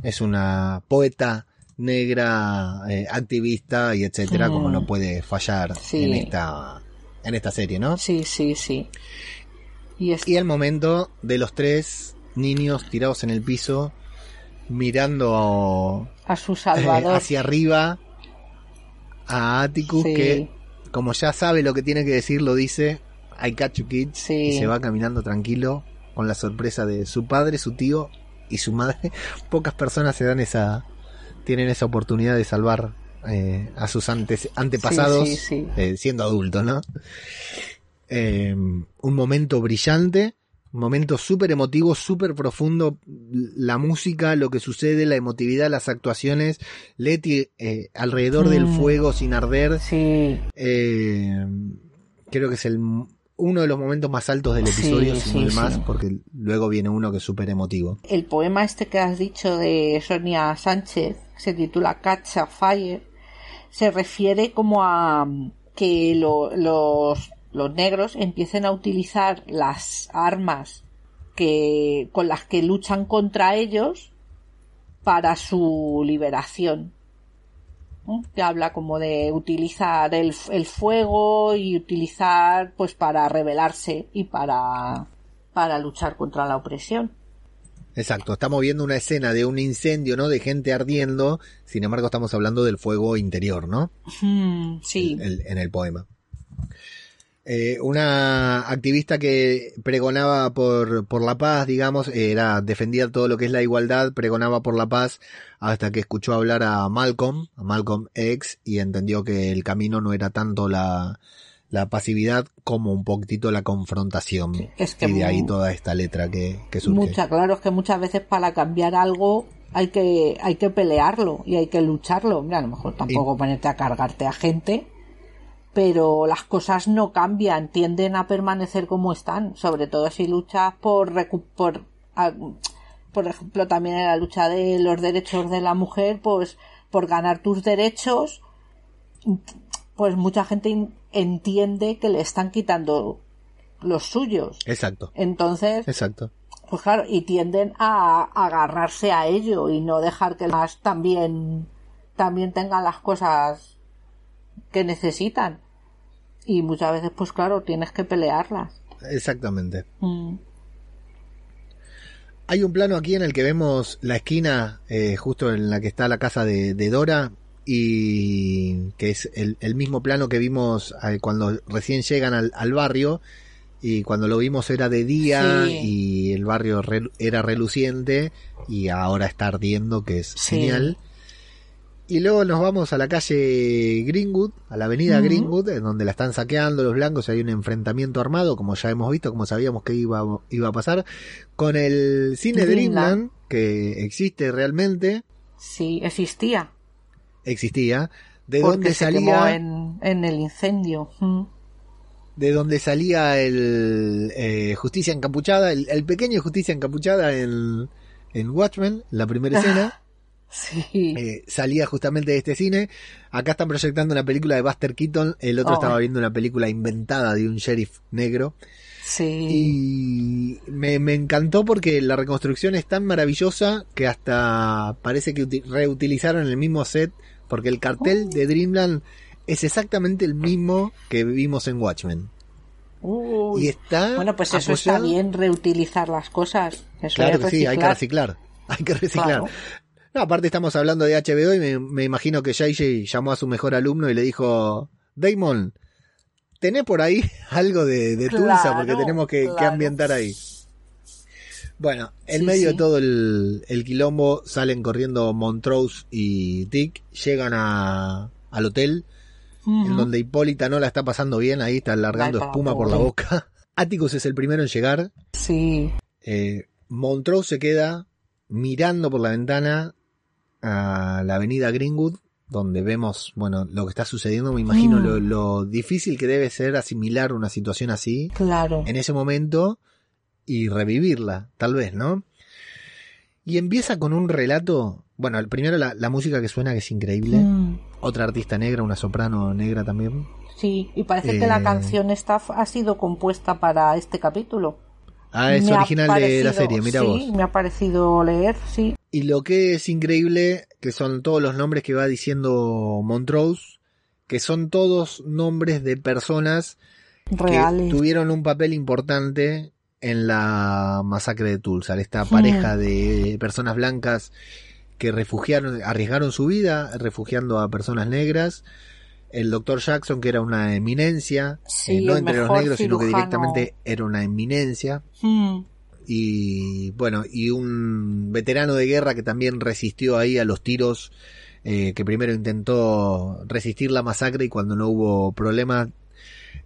es una poeta negra, eh, activista y etcétera, Mm. como no puede fallar Sí. en esta, en esta serie, ¿no? Sí, sí, sí. Y es Y el momento de los tres niños tirados en el piso, mirando A su eh, hacia arriba a Atticus Sí. que como ya sabe lo que tiene que decir lo dice I catch you kids Sí. y se va caminando tranquilo con la sorpresa de su padre, su tío y su madre. Pocas personas se dan esa tienen esa oportunidad de salvar eh, a sus antes, antepasados Sí, eh, siendo adultos, ¿no? Un momento brillante, momento súper emotivo, súper profundo, la música, lo que sucede, la emotividad, las actuaciones, Leti eh, alrededor del Mm. fuego sin arder, Sí, eh, creo que es el uno de los momentos más altos del episodio, si no sí, el más, porque luego viene uno que es súper emotivo. el poema este que has dicho de Sonia Sánchez se titula Catch a Fire se refiere como a que lo- los, los negros empiecen a utilizar las armas que con las que luchan contra ellos para su liberación ¿no? que habla como de utilizar el, el fuego y utilizar pues para rebelarse y para para luchar contra la opresión Exacto, estamos viendo una escena de un incendio, ¿no? De gente ardiendo, sin embargo estamos hablando del fuego interior, ¿no? Mm, sí, el- en el poema. Eh, una activista que pregonaba por, por la paz, digamos, era defendía todo lo que es la igualdad, pregonaba por la paz hasta que escuchó hablar a Malcolm, a Malcolm X, y entendió que el camino no era tanto la, la pasividad como un poquitito la confrontación. es que y de ahí toda esta letra que, que surge. mucha, claro, es que muchas veces para cambiar algo hay que, hay que pelearlo y hay que lucharlo. A lo mejor tampoco ponerte a cargarte a gente, pero las cosas no cambian, tienden a permanecer como están, sobre todo si luchas por, por, por ejemplo, también en la lucha de los derechos de la mujer, pues por ganar tus derechos, pues mucha gente entiende que le están quitando los suyos. Exacto, Entonces, exacto. pues claro, y tienden a agarrarse a ello y no dejar que las también también tengan las cosas que necesitan. Y muchas veces, pues claro, tienes que pelearlas. Exactamente. Mm. Hay un plano aquí en el que vemos la esquina eh, justo en la que está la casa de, de Dora y que es el, el mismo plano que vimos eh, cuando recién llegan al, al barrio y cuando lo vimos era de día Sí. y el barrio re- era reluciente y ahora está ardiendo que es Sí. genial. Y luego nos vamos a la calle Greenwood, a la avenida. Greenwood, en donde la están saqueando los blancos, hay un enfrentamiento armado, como ya hemos visto, como sabíamos que iba, iba a pasar, con el cine Dreamland. Que existe realmente, Sí, existía. existía, de porque donde se quemó salía, en, en el incendio. Mm. de donde salía el eh, Justicia Encapuchada, el, el pequeño Justicia Encapuchada en, en Watchmen, la primera escena. Sí. Eh, salía justamente de este cine. Acá están proyectando una película de Buster Keaton. El otro Oh. estaba viendo una película inventada de un sheriff negro. sí. Y me, me encantó porque la reconstrucción es tan maravillosa que hasta parece que uti- reutilizaron el mismo set. Porque el cartel de Dreamland es exactamente el mismo que vimos en Watchmen. Uy. Y está. Bueno, pues eso está bien, reutilizar las cosas. Eso Claro que sí, hay que reciclar. reciclar. Hay que reciclar. Claro. No, aparte estamos hablando de HBO y me, me imagino que JJ llamó a su mejor alumno y le dijo, Damon, ¿tenés por ahí algo de, de Tulsa? Porque tenemos que, ambientar ahí. Bueno, en Sí, medio de todo el, el quilombo salen corriendo Montrose y Dick, llegan a, al hotel, en donde Hipólita no la está pasando bien, ahí está largando Ay, espuma por la boca. Atticus es el primero en llegar, Sí. eh, Montrose se queda mirando por la ventana a la avenida Greenwood, donde vemos, bueno, lo que está sucediendo. Me imagino Mm. lo, lo difícil que debe ser asimilar una situación así Claro. en ese momento y revivirla, tal vez, ¿no? Y empieza con un relato, bueno, el primero la, la música que suena que es increíble, Mm. otra artista negra, una soprano negra también. Sí, y parece que Eh, la canción esta f- ha sido compuesta para este capítulo. Ah, es Me original de la serie, mira sí, vos. me ha parecido leer, sí. Y lo que es increíble, que son todos los nombres que va diciendo Montrose, que son todos nombres de personas Reales. que tuvieron un papel importante en la masacre de Tulsa, esta pareja de personas blancas que refugiaron, arriesgaron su vida refugiando a personas negras. El doctor Jackson, que era una eminencia, Sí, eh, no entre los negros, sino que directamente era una eminencia. Mm, Y bueno, y un veterano de guerra que también resistió ahí a los tiros, eh, que primero intentó resistir la masacre y cuando no hubo problema,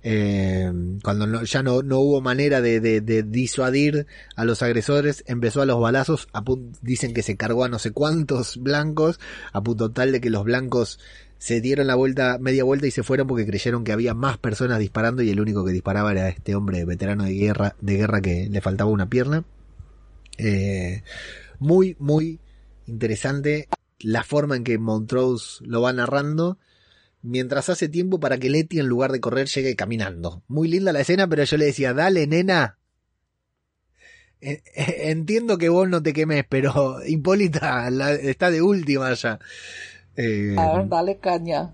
eh, cuando no- ya no, no hubo manera de, disuadir a los agresores, empezó a los balazos, a dicen que se cargó a no sé cuántos blancos, a punto tal de que los blancos se dieron la vuelta, media vuelta y se fueron porque creyeron que había más personas disparando y el único que disparaba era este hombre veterano de guerra, de guerra que le faltaba una pierna. Eh, muy, muy interesante la forma en que Montrose lo va narrando mientras hace tiempo para que Letty en lugar de correr llegue caminando. Muy linda la escena, pero yo le decía, dale nena. Entiendo que vos no te quemes, pero Hipólita está de última ya. Eh, a ver, dale caña.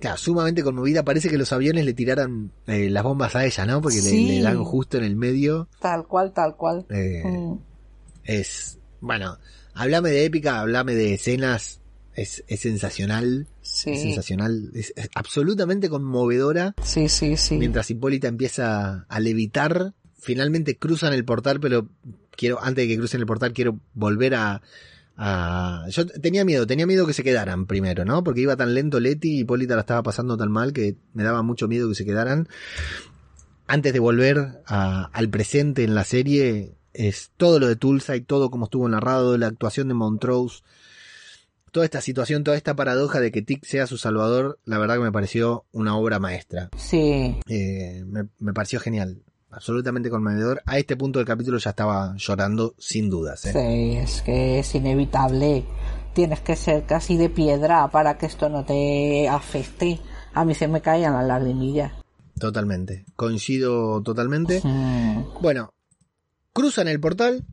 claro, sumamente conmovida. Parece que los aviones le tiraran eh, las bombas a ella, ¿no? Porque le- Sí. le, dan justo en el medio. Tal cual, tal cual. Eh, Mm, es, bueno, hablame de épica, hablame de escenas, es, es sensacional, es sí, sensacional, es, es absolutamente conmovedora. sí, sí, sí. Mientras Hipólita empieza a levitar, finalmente cruzan el portal, pero quiero, antes de que crucen el portal, quiero volver a, a- yo tenía miedo, tenía miedo que se quedaran primero, ¿no? Porque iba tan lento Leti y Hipólita la estaba pasando tan mal que me daba mucho miedo que se quedaran. Antes de volver a- al presente en la serie, es todo lo de Tulsa y todo como estuvo narrado, la actuación de Montrose, toda esta situación, toda esta paradoja de que Tic sea su salvador, la verdad que me pareció una obra maestra. Sí, Eh, me, me pareció genial, absolutamente conmovedor. A este punto del capítulo ya estaba llorando sin dudas. ¿eh? sí, es que es inevitable. Tienes que ser casi de piedra para que esto no te afecte. A mí se me caían las lagrimillas. Totalmente, coincido totalmente. Bueno, cruzan el portal,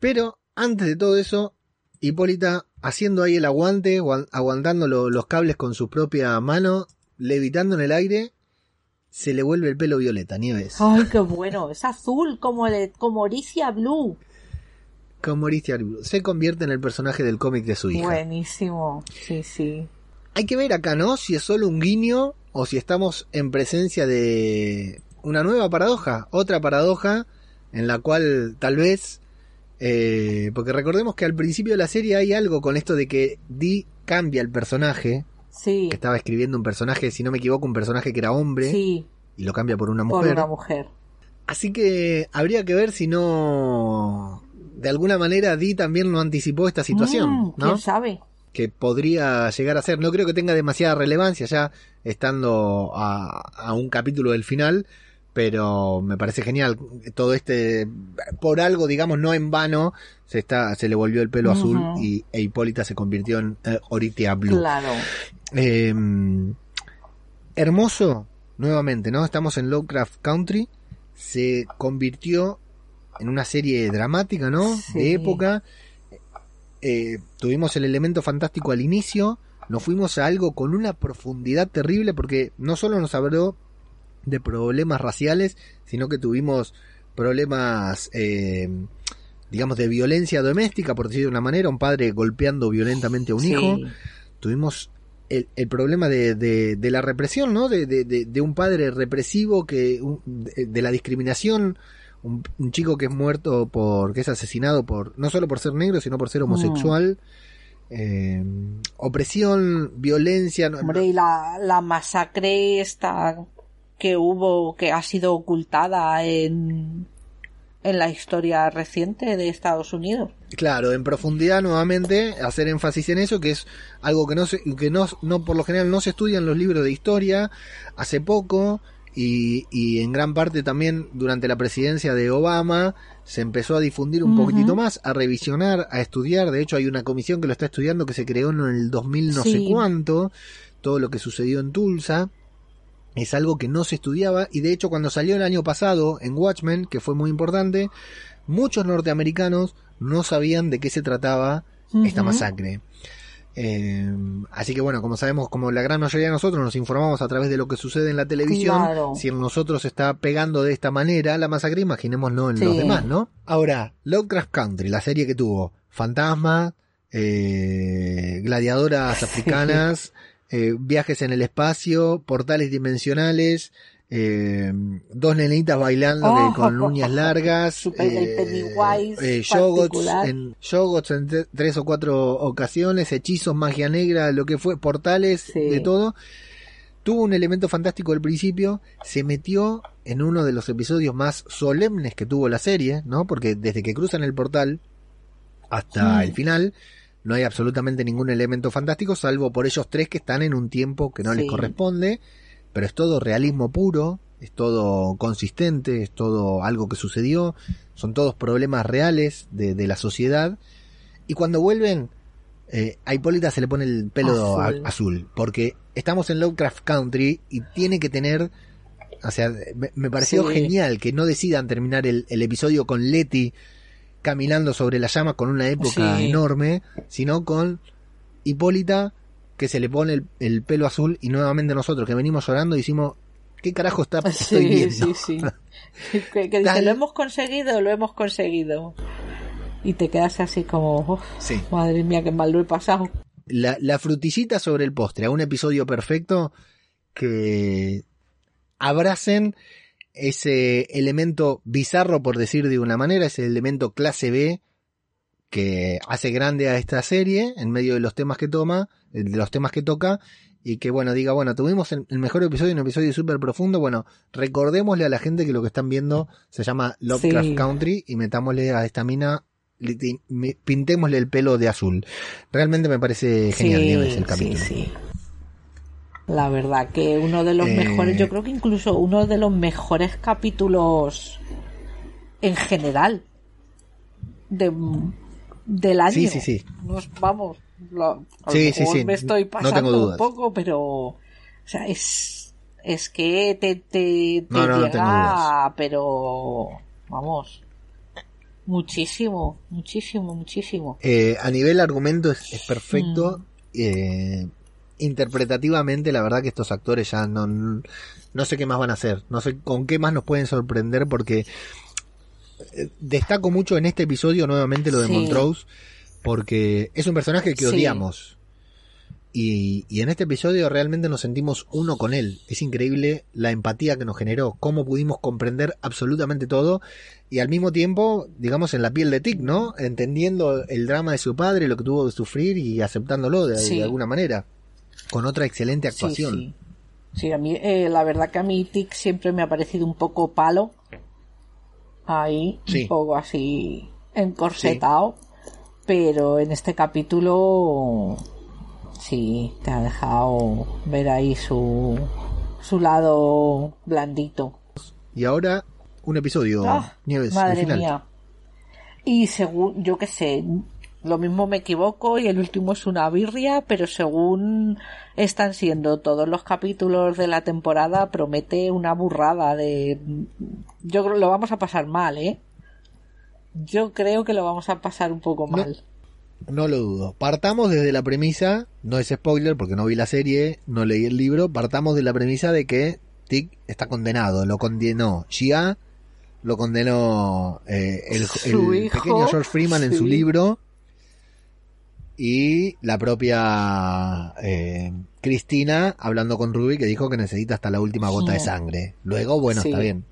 pero antes de todo eso, Hipólita haciendo ahí el aguante, aguan- aguantando lo- los cables con su propia mano, levitando en el aire, se le vuelve el pelo violeta, Nieves. Ay, qué bueno. Es azul como, el, como Oricia Blue. Como Mauricio Arbizu. se convierte en el personaje del cómic de su hija. Buenísimo. Sí, sí. Hay que ver acá, ¿no? Si es solo un guiño o si estamos en presencia de una nueva paradoja, otra paradoja en la cual tal vez, eh, porque recordemos que al principio de la serie hay algo con esto de que Dee cambia el personaje, Sí. que estaba escribiendo un personaje, si no me equivoco, un personaje que era hombre Sí, y lo cambia por una por mujer. una mujer. Así que habría que ver si no, de alguna manera Dee también no anticipó esta situación, Mm, ¿no? ¿Quién sabe? que podría llegar a ser. No creo que tenga demasiada relevancia ya estando a, a un capítulo del final, pero me parece genial todo este por algo digamos no en vano se está se le volvió el pelo azul y e Hipólita se convirtió en eh, Oritia Blue. Claro. Eh, hermoso nuevamente, ¿no? Estamos en Lovecraft Country se convirtió en una serie dramática, ¿no? Sí. De época. Eh, tuvimos el elemento fantástico al inicio, nos fuimos a algo con una profundidad terrible porque no solo nos habló de problemas raciales, sino que tuvimos problemas, eh, digamos, de violencia doméstica, por decirlo de una manera, un padre golpeando violentamente a un Sí. hijo. Tuvimos el, el problema de, de- de la represión, ¿no? De, de- de- de un padre represivo que de, la discriminación, un, un chico que es muerto por que es asesinado por no solo por ser negro, sino por ser homosexual. Eh, opresión, violencia. no- Hombre, y la, la masacre esta que hubo, que ha sido ocultada en, en la historia reciente de Estados Unidos. Claro, en profundidad nuevamente hacer énfasis en eso, que es algo que no se, que no, no por lo general no se estudia en los libros de historia. Hace poco y, y en gran parte también durante la presidencia de Obama se empezó a difundir un Ujú. poquitito más, a revisionar, a estudiar. De hecho, hay una comisión que lo está estudiando que se creó en el 2000 no sé cuánto, todo lo que sucedió en Tulsa. Es algo que no se estudiaba y de hecho cuando salió el año pasado en Watchmen, que fue muy importante, muchos norteamericanos no sabían de qué se trataba esta masacre. Eh, así que bueno, como sabemos, como la gran mayoría de nosotros nos informamos a través de lo que sucede en la televisión, Claro. si en nosotros está pegando de esta manera la masacre, imaginémoslo en Sí. los demás, ¿no? Ahora, Lovecraft Country, la serie que tuvo fantasmas, eh, gladiadoras africanas, eh, viajes en el espacio, portales dimensionales, eh, dos nenitas bailando que- con uñas largas, Super Pennywise eh, yogots en, yogots en tre- tres o cuatro ocasiones, hechizos, magia negra, lo que fue, portales, Sí. de todo. Tuvo un elemento fantástico al principio, se metió en uno de los episodios más solemnes que tuvo la serie, ¿no? Porque desde que cruzan el portal hasta Mm. el final, no hay absolutamente ningún elemento fantástico, salvo por ellos tres que están en un tiempo que no les corresponde, pero es todo realismo puro, es todo consistente, es todo algo que sucedió, son todos problemas reales de, de la sociedad, y cuando vuelven, eh, a Hipólita se le pone el pelo a- Azul. azul, porque estamos en Lovecraft Country y tiene que tener, o sea, me, me pareció Sí. genial que no decidan terminar el, el episodio con Letty caminando sobre la llama con una época Sí. enorme, sino con Hipólita que se le pone el, el pelo azul y nuevamente nosotros que venimos llorando decimos, ¿qué carajo está, estoy Sí, viendo? sí, sí. que, que dice, lo hemos conseguido, lo hemos conseguido. Y te quedas así como, "Uf, Sí. madre mía, qué mal lo he pasado. la, la frutillita sobre el postre a un episodio perfecto que abracen ese elemento bizarro, por decir de una manera, ese elemento clase B que hace grande a esta serie en medio de los temas que toma, de los temas que toca, y que bueno, diga, bueno, tuvimos el, mejor episodio, un episodio súper profundo, bueno, recordémosle a la gente que lo que están viendo se llama Lovecraft Sí. Country y metámosle a esta mina, pintémosle el pelo de azul. Realmente me parece genial, sí, Nieves, el sí, capítulo. sí. La verdad que uno de los Eh, mejores, yo creo que incluso uno de los mejores capítulos en general de, del año. Sí, sí, sí. Nos vamos, lo- a Sí, lo sí, me estoy no pasando un poco, pero o sea, es es que te, te, te No, no, no tengo llega, pero vamos, muchísimo, muchísimo, muchísimo. Eh, a nivel argumento es, es perfecto. Mm. Eh, interpretativamente, la verdad que estos actores ya no, no sé qué más van a hacer. No sé con qué más nos pueden sorprender porque eh, destaco mucho en este episodio nuevamente lo de Sí. Montrose porque es un personaje que Sí. odiamos. Y, y en este episodio realmente nos sentimos uno con él. Es increíble la empatía que nos generó, cómo pudimos comprender absolutamente todo y al mismo tiempo, digamos, en la piel de Tic, ¿no? Entendiendo el drama de su padre, lo que tuvo que sufrir y aceptándolo de, Sí. de alguna manera. Con otra excelente Sí, actuación. Sí, Sí, a mí, eh, la verdad que a mí Tic siempre me ha parecido un poco palo. Ahí, Sí. un poco así encorsetado. Pero en este capítulo, sí, te ha dejado ver ahí su, su lado blandito. Y ahora, un episodio, Ah, Nieves, madre final. mía. Y según, yo qué sé, lo mismo me equivoco y el último es una birria, pero según están siendo todos los capítulos de la temporada, promete una burrada de... Yo creo que lo vamos a pasar mal, ¿eh? Yo creo que lo vamos a pasar un poco No. mal. No lo dudo. Partamos desde la premisa, no es spoiler porque no vi la serie, no leí el libro, partamos de la premisa de que Tic está condenado, lo condenó Shia, lo condenó eh, el, pequeño George Freeman en su libro y la propia eh, Cristina hablando con Ruby que dijo que necesita hasta la última gota de sangre. Luego, bueno, Sí. está bien.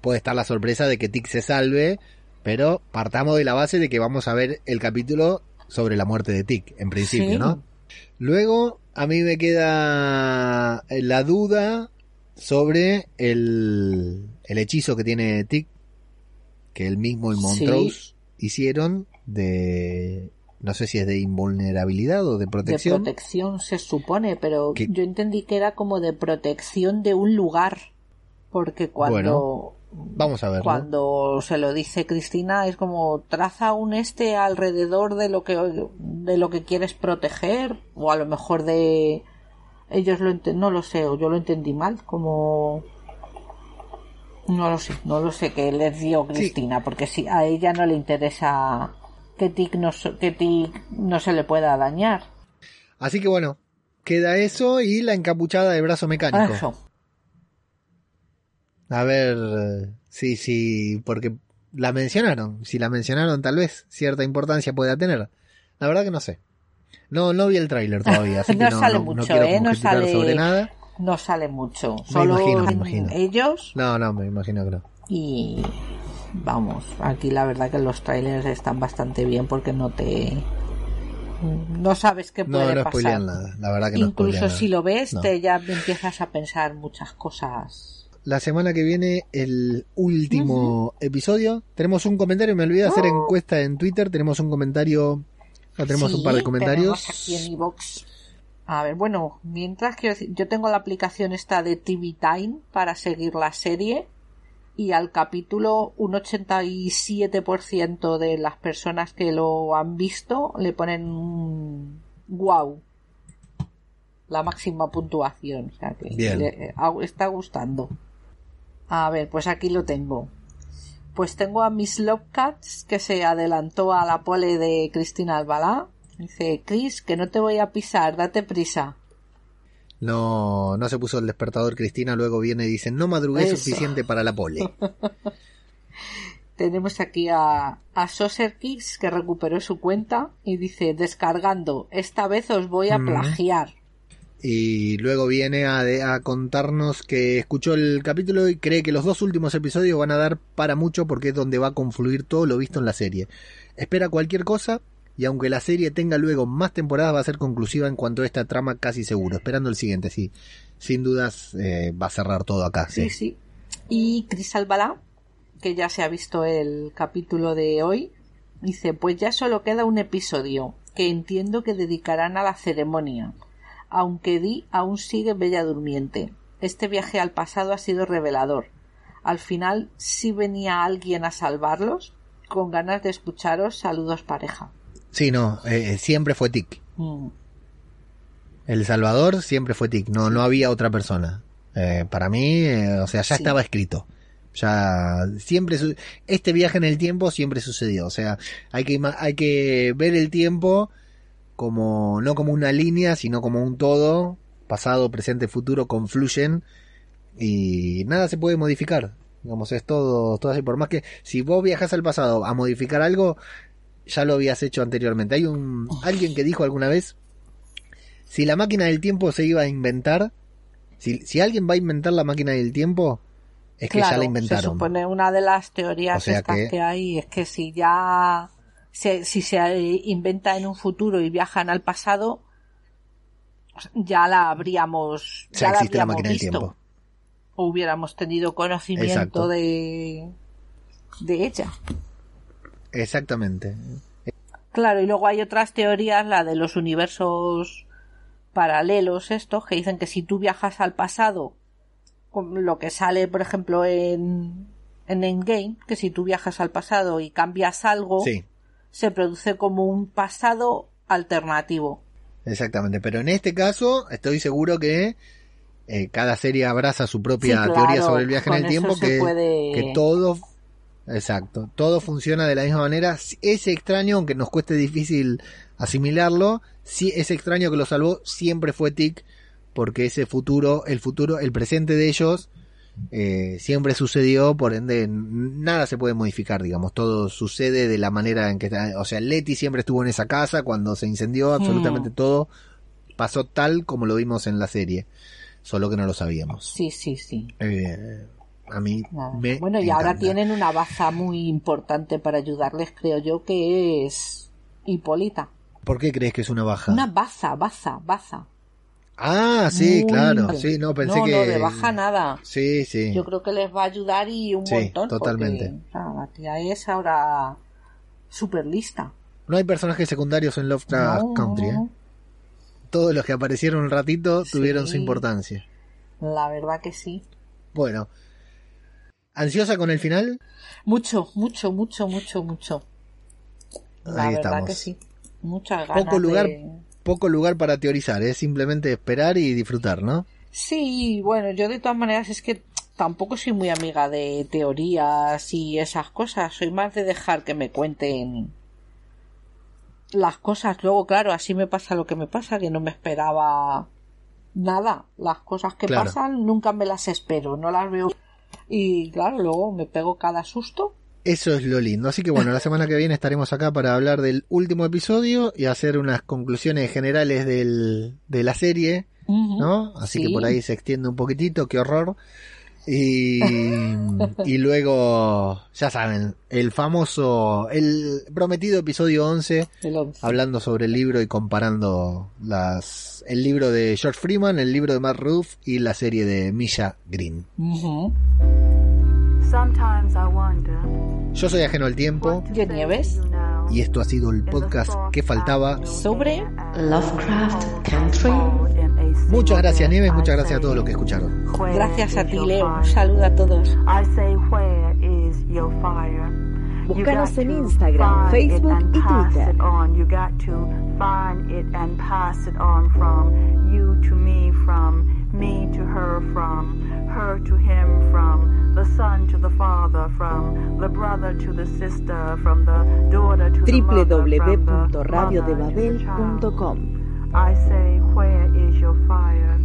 Puede estar la sorpresa de que Tic se salve, pero partamos de la base de que vamos a ver el capítulo sobre la muerte de Tic, en principio, Sí. ¿no? Luego, a mí me queda la duda sobre el, el hechizo que tiene Tic, que él mismo y Montrose hicieron de, no sé si es de invulnerabilidad o de protección. De protección se supone, pero Que- yo entendí que era como de protección de un lugar. Porque cuando... Vamos a verlo. Cuando se lo dice Cristina es como traza un este alrededor de lo que de lo que quieres proteger o a lo mejor de ellos lo enten- no lo sé o yo lo entendí mal como no lo sé no lo sé que les dio Cristina porque si a ella no le interesa que Tic no se- que Tic no se le pueda dañar Así que bueno, queda eso y la encapuchada de brazo mecánico. Eso. A ver, sí, sí, porque la mencionaron. Si la mencionaron, tal vez cierta importancia pueda tener. La verdad que no sé. No, no vi el tráiler todavía, así No que no, sale no- no mucho, quiero ¿eh? No sale- sobre nada. No sale mucho. Me Solo imagino, me imagino. ellos No, no, me imagino que no. y vamos, aquí la verdad que los trailers están bastante bien porque no te no sabes qué No, puede no pasar. spoilean nada. La verdad que no Incluso spoilean si nada. lo ves, No. te ya empiezas a pensar muchas cosas. La semana que viene, el último episodio. Tenemos un comentario, me olvidé de hacer encuesta en Twitter. Tenemos un comentario. tenemos Sí, un par de comentarios. aquí en. A ver, bueno, mientras decir, yo tengo la aplicación esta de TV Time para seguir la serie y al capítulo un 87% de las personas que lo han visto le ponen un wow. La máxima puntuación, o sea que Bien. le eh, está gustando. A ver, pues aquí lo tengo. Pues tengo a Miss Lovecats que se adelantó a la pole de Cristina Albalá. Dice, Chris, que no te voy a pisar, date prisa. No, no se puso el despertador Cristina. Luego viene y dice: No madrugué Eso. suficiente para la pole. Tenemos aquí a, a Saucer Kicks que recuperó su cuenta y dice, descargando, esta vez os voy a Mm. plagiar. Y luego viene a, de- a contarnos que escuchó el capítulo y cree que los dos últimos episodios van a dar para mucho porque es donde va a confluir todo lo visto en la serie. Espera cualquier cosa y aunque la serie tenga luego más temporadas va a ser conclusiva en cuanto a esta trama casi seguro. Esperando el siguiente, sí. Sin dudas eh, va a cerrar todo acá. Sí, Sí. sí. Y Chris Albalá, que ya se ha visto el capítulo de hoy, dice, pues ya solo queda un episodio, que entiendo que dedicarán a la ceremonia, aunque Di aún sigue bella durmiente. Este viaje al pasado ha sido revelador. Al final sí venía alguien a salvarlos. Con ganas de escucharos, saludos pareja. Sí, no, eh, siempre fue Tic. Mm. El Salvador siempre fue Tic, no, no había otra persona. Eh, para mí, eh, o sea, ya Sí. estaba escrito. Ya siempre su- este viaje en el tiempo siempre sucedió, o sea, hay que hay que ver el tiempo como no como una línea, sino como un todo, pasado, presente, futuro confluyen y nada se puede modificar. Digamos, es todo, todo así. Por más que si vos viajas al pasado a modificar algo, ya lo habías hecho anteriormente. Hay un alguien que dijo alguna vez si la máquina del tiempo se iba a inventar, si, si alguien va a inventar la máquina del tiempo, es que ya la Se inventaron. supone una de las teorías O sea estas que- que... hay es que si ya se- si se eh, inventa en un futuro y viajan al pasado, ya la habríamos Ya ya la existe la habríamos máquina del visto. tiempo. O hubiéramos tenido conocimiento Exacto. de de ella. Exactamente. Claro, y luego hay otras teorías, la de los universos paralelos, estos, que dicen que si tú viajas al pasado, lo que sale, por ejemplo, en, en Endgame, que si tú viajas al pasado y cambias algo, Sí, se produce como un pasado alternativo. exactamente. Pero en este caso, estoy seguro que eh, cada serie abraza su propia Sí, claro, teoría sobre el viaje en el tiempo, que, puede- que todo, exacto, todo funciona de la misma manera. Ese extraño, aunque nos cueste difícil asimilarlo, sí, ese extraño que lo salvó siempre fue Tic, porque ese futuro, el futuro, el presente de ellos, eh, siempre sucedió, por ende nada se puede modificar, digamos, todo sucede de la manera en que está, o sea, Leti siempre estuvo en esa casa cuando se incendió, absolutamente Hmm. todo pasó tal como lo vimos en la serie, solo que no lo sabíamos. Sí, sí, sí. Eh, a mí me bueno, y ahora tienen una baza muy importante para ayudarles, creo yo, que es Hipólita. ¿Por qué crees que es una baja? Una baza, baza, baza. Ah, sí, Muy claro, sí, no pensé no, que no, de baja nada. Sí, sí. Yo creo que les va a ayudar y un Sí, montón. porque, totalmente. sea, la tía es ahora súper lista. No hay personajes secundarios en Lovecraft No, Country, ¿eh? Todos los que aparecieron un ratito Sí. tuvieron su importancia. La verdad que sí. Bueno. ¿Ansiosa con el final? Mucho, mucho, mucho, mucho, mucho. La Ahí verdad estamos. que sí. Muchas ganas Poco lugar, de- poco lugar para teorizar, es simplemente esperar y disfrutar, ¿no? Sí, bueno, yo de todas maneras es que tampoco soy muy amiga de teorías y esas cosas. Soy más de dejar que me cuenten las cosas. Luego, claro, así me pasa lo que me pasa, que no me esperaba nada. Las cosas que Claro. pasan nunca me las espero, no las veo. Y claro, luego me pego cada susto. Eso es lo lindo. Así que bueno, la semana que viene estaremos acá para hablar del último episodio y hacer unas conclusiones generales del, de la serie. ¿no? Así que por ahí se extiende un poquitito, qué horror. Y, y luego, ya saben, el famoso, el prometido episodio 11, El once. hablando sobre el libro y comparando las, el libro de George Freeman, el libro de Matt Ruff y la serie de Misha Green. Yo soy ajeno al tiempo Yo Nieves. Y esto ha sido el podcast que faltaba. Sobre Lovecraft Country. Muchas gracias Nieves, muchas gracias a todos los que escucharon. Gracias a ti, Leo. Un saludo a todos. I say, where is your fire? Búscanos You got en to Instagram, find it Facebook and y pass Twitter. it on. You got to find it and pass it on from you to me, from me to her, from her to him, from the son to the father, from the brother to the sister, from the daughter to the mother, from the mother to the child. www.radiodebabel.com I say, where is your fire?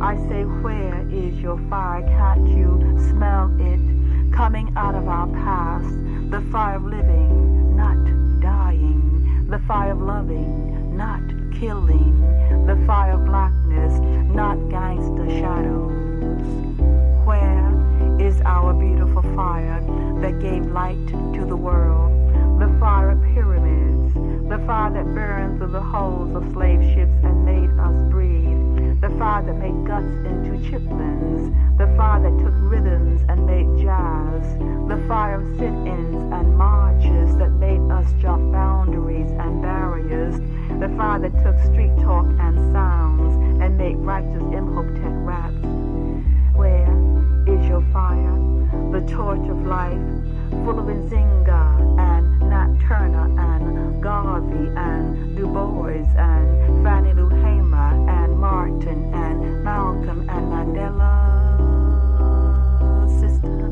I say, where is your fire? Can't you smell it coming out of our past? The fire of living, not dying. The fire of loving, not killing. The fire of blackness, not gangster shadows. Where is our beautiful fire that gave light to the world? The fire of pyramids, the fire that burned through the holes of slave ships and. That made guts into chitlins. The fire that took rhythms and made jazz. The fire of sit-ins and marches that made us jump boundaries and barriers. The fire that took street talk and sounds and made righteous Imhotep raps. Where is your fire? The torch of life, full of Nzinga and Nat Turner and Garvey and Du Bois and Fannie Lou Hamer and Martin and Malcolm and Mandela. Sister,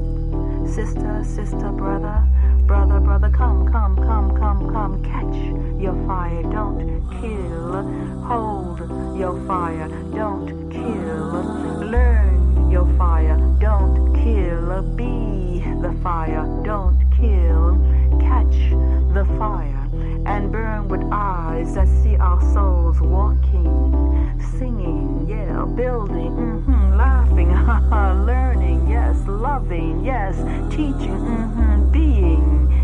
sister, sister, brother, brother, brother, come, come, come, come, come, catch your fire, don't kill, hold your fire, don't kill, learn your fire, don't kill, be the fire, don't kill, catch the fire, and burn with eyes that see our souls walking, singing, yeah, building, hmm laughing, learning, yes, loving, yes, teaching, hmm being,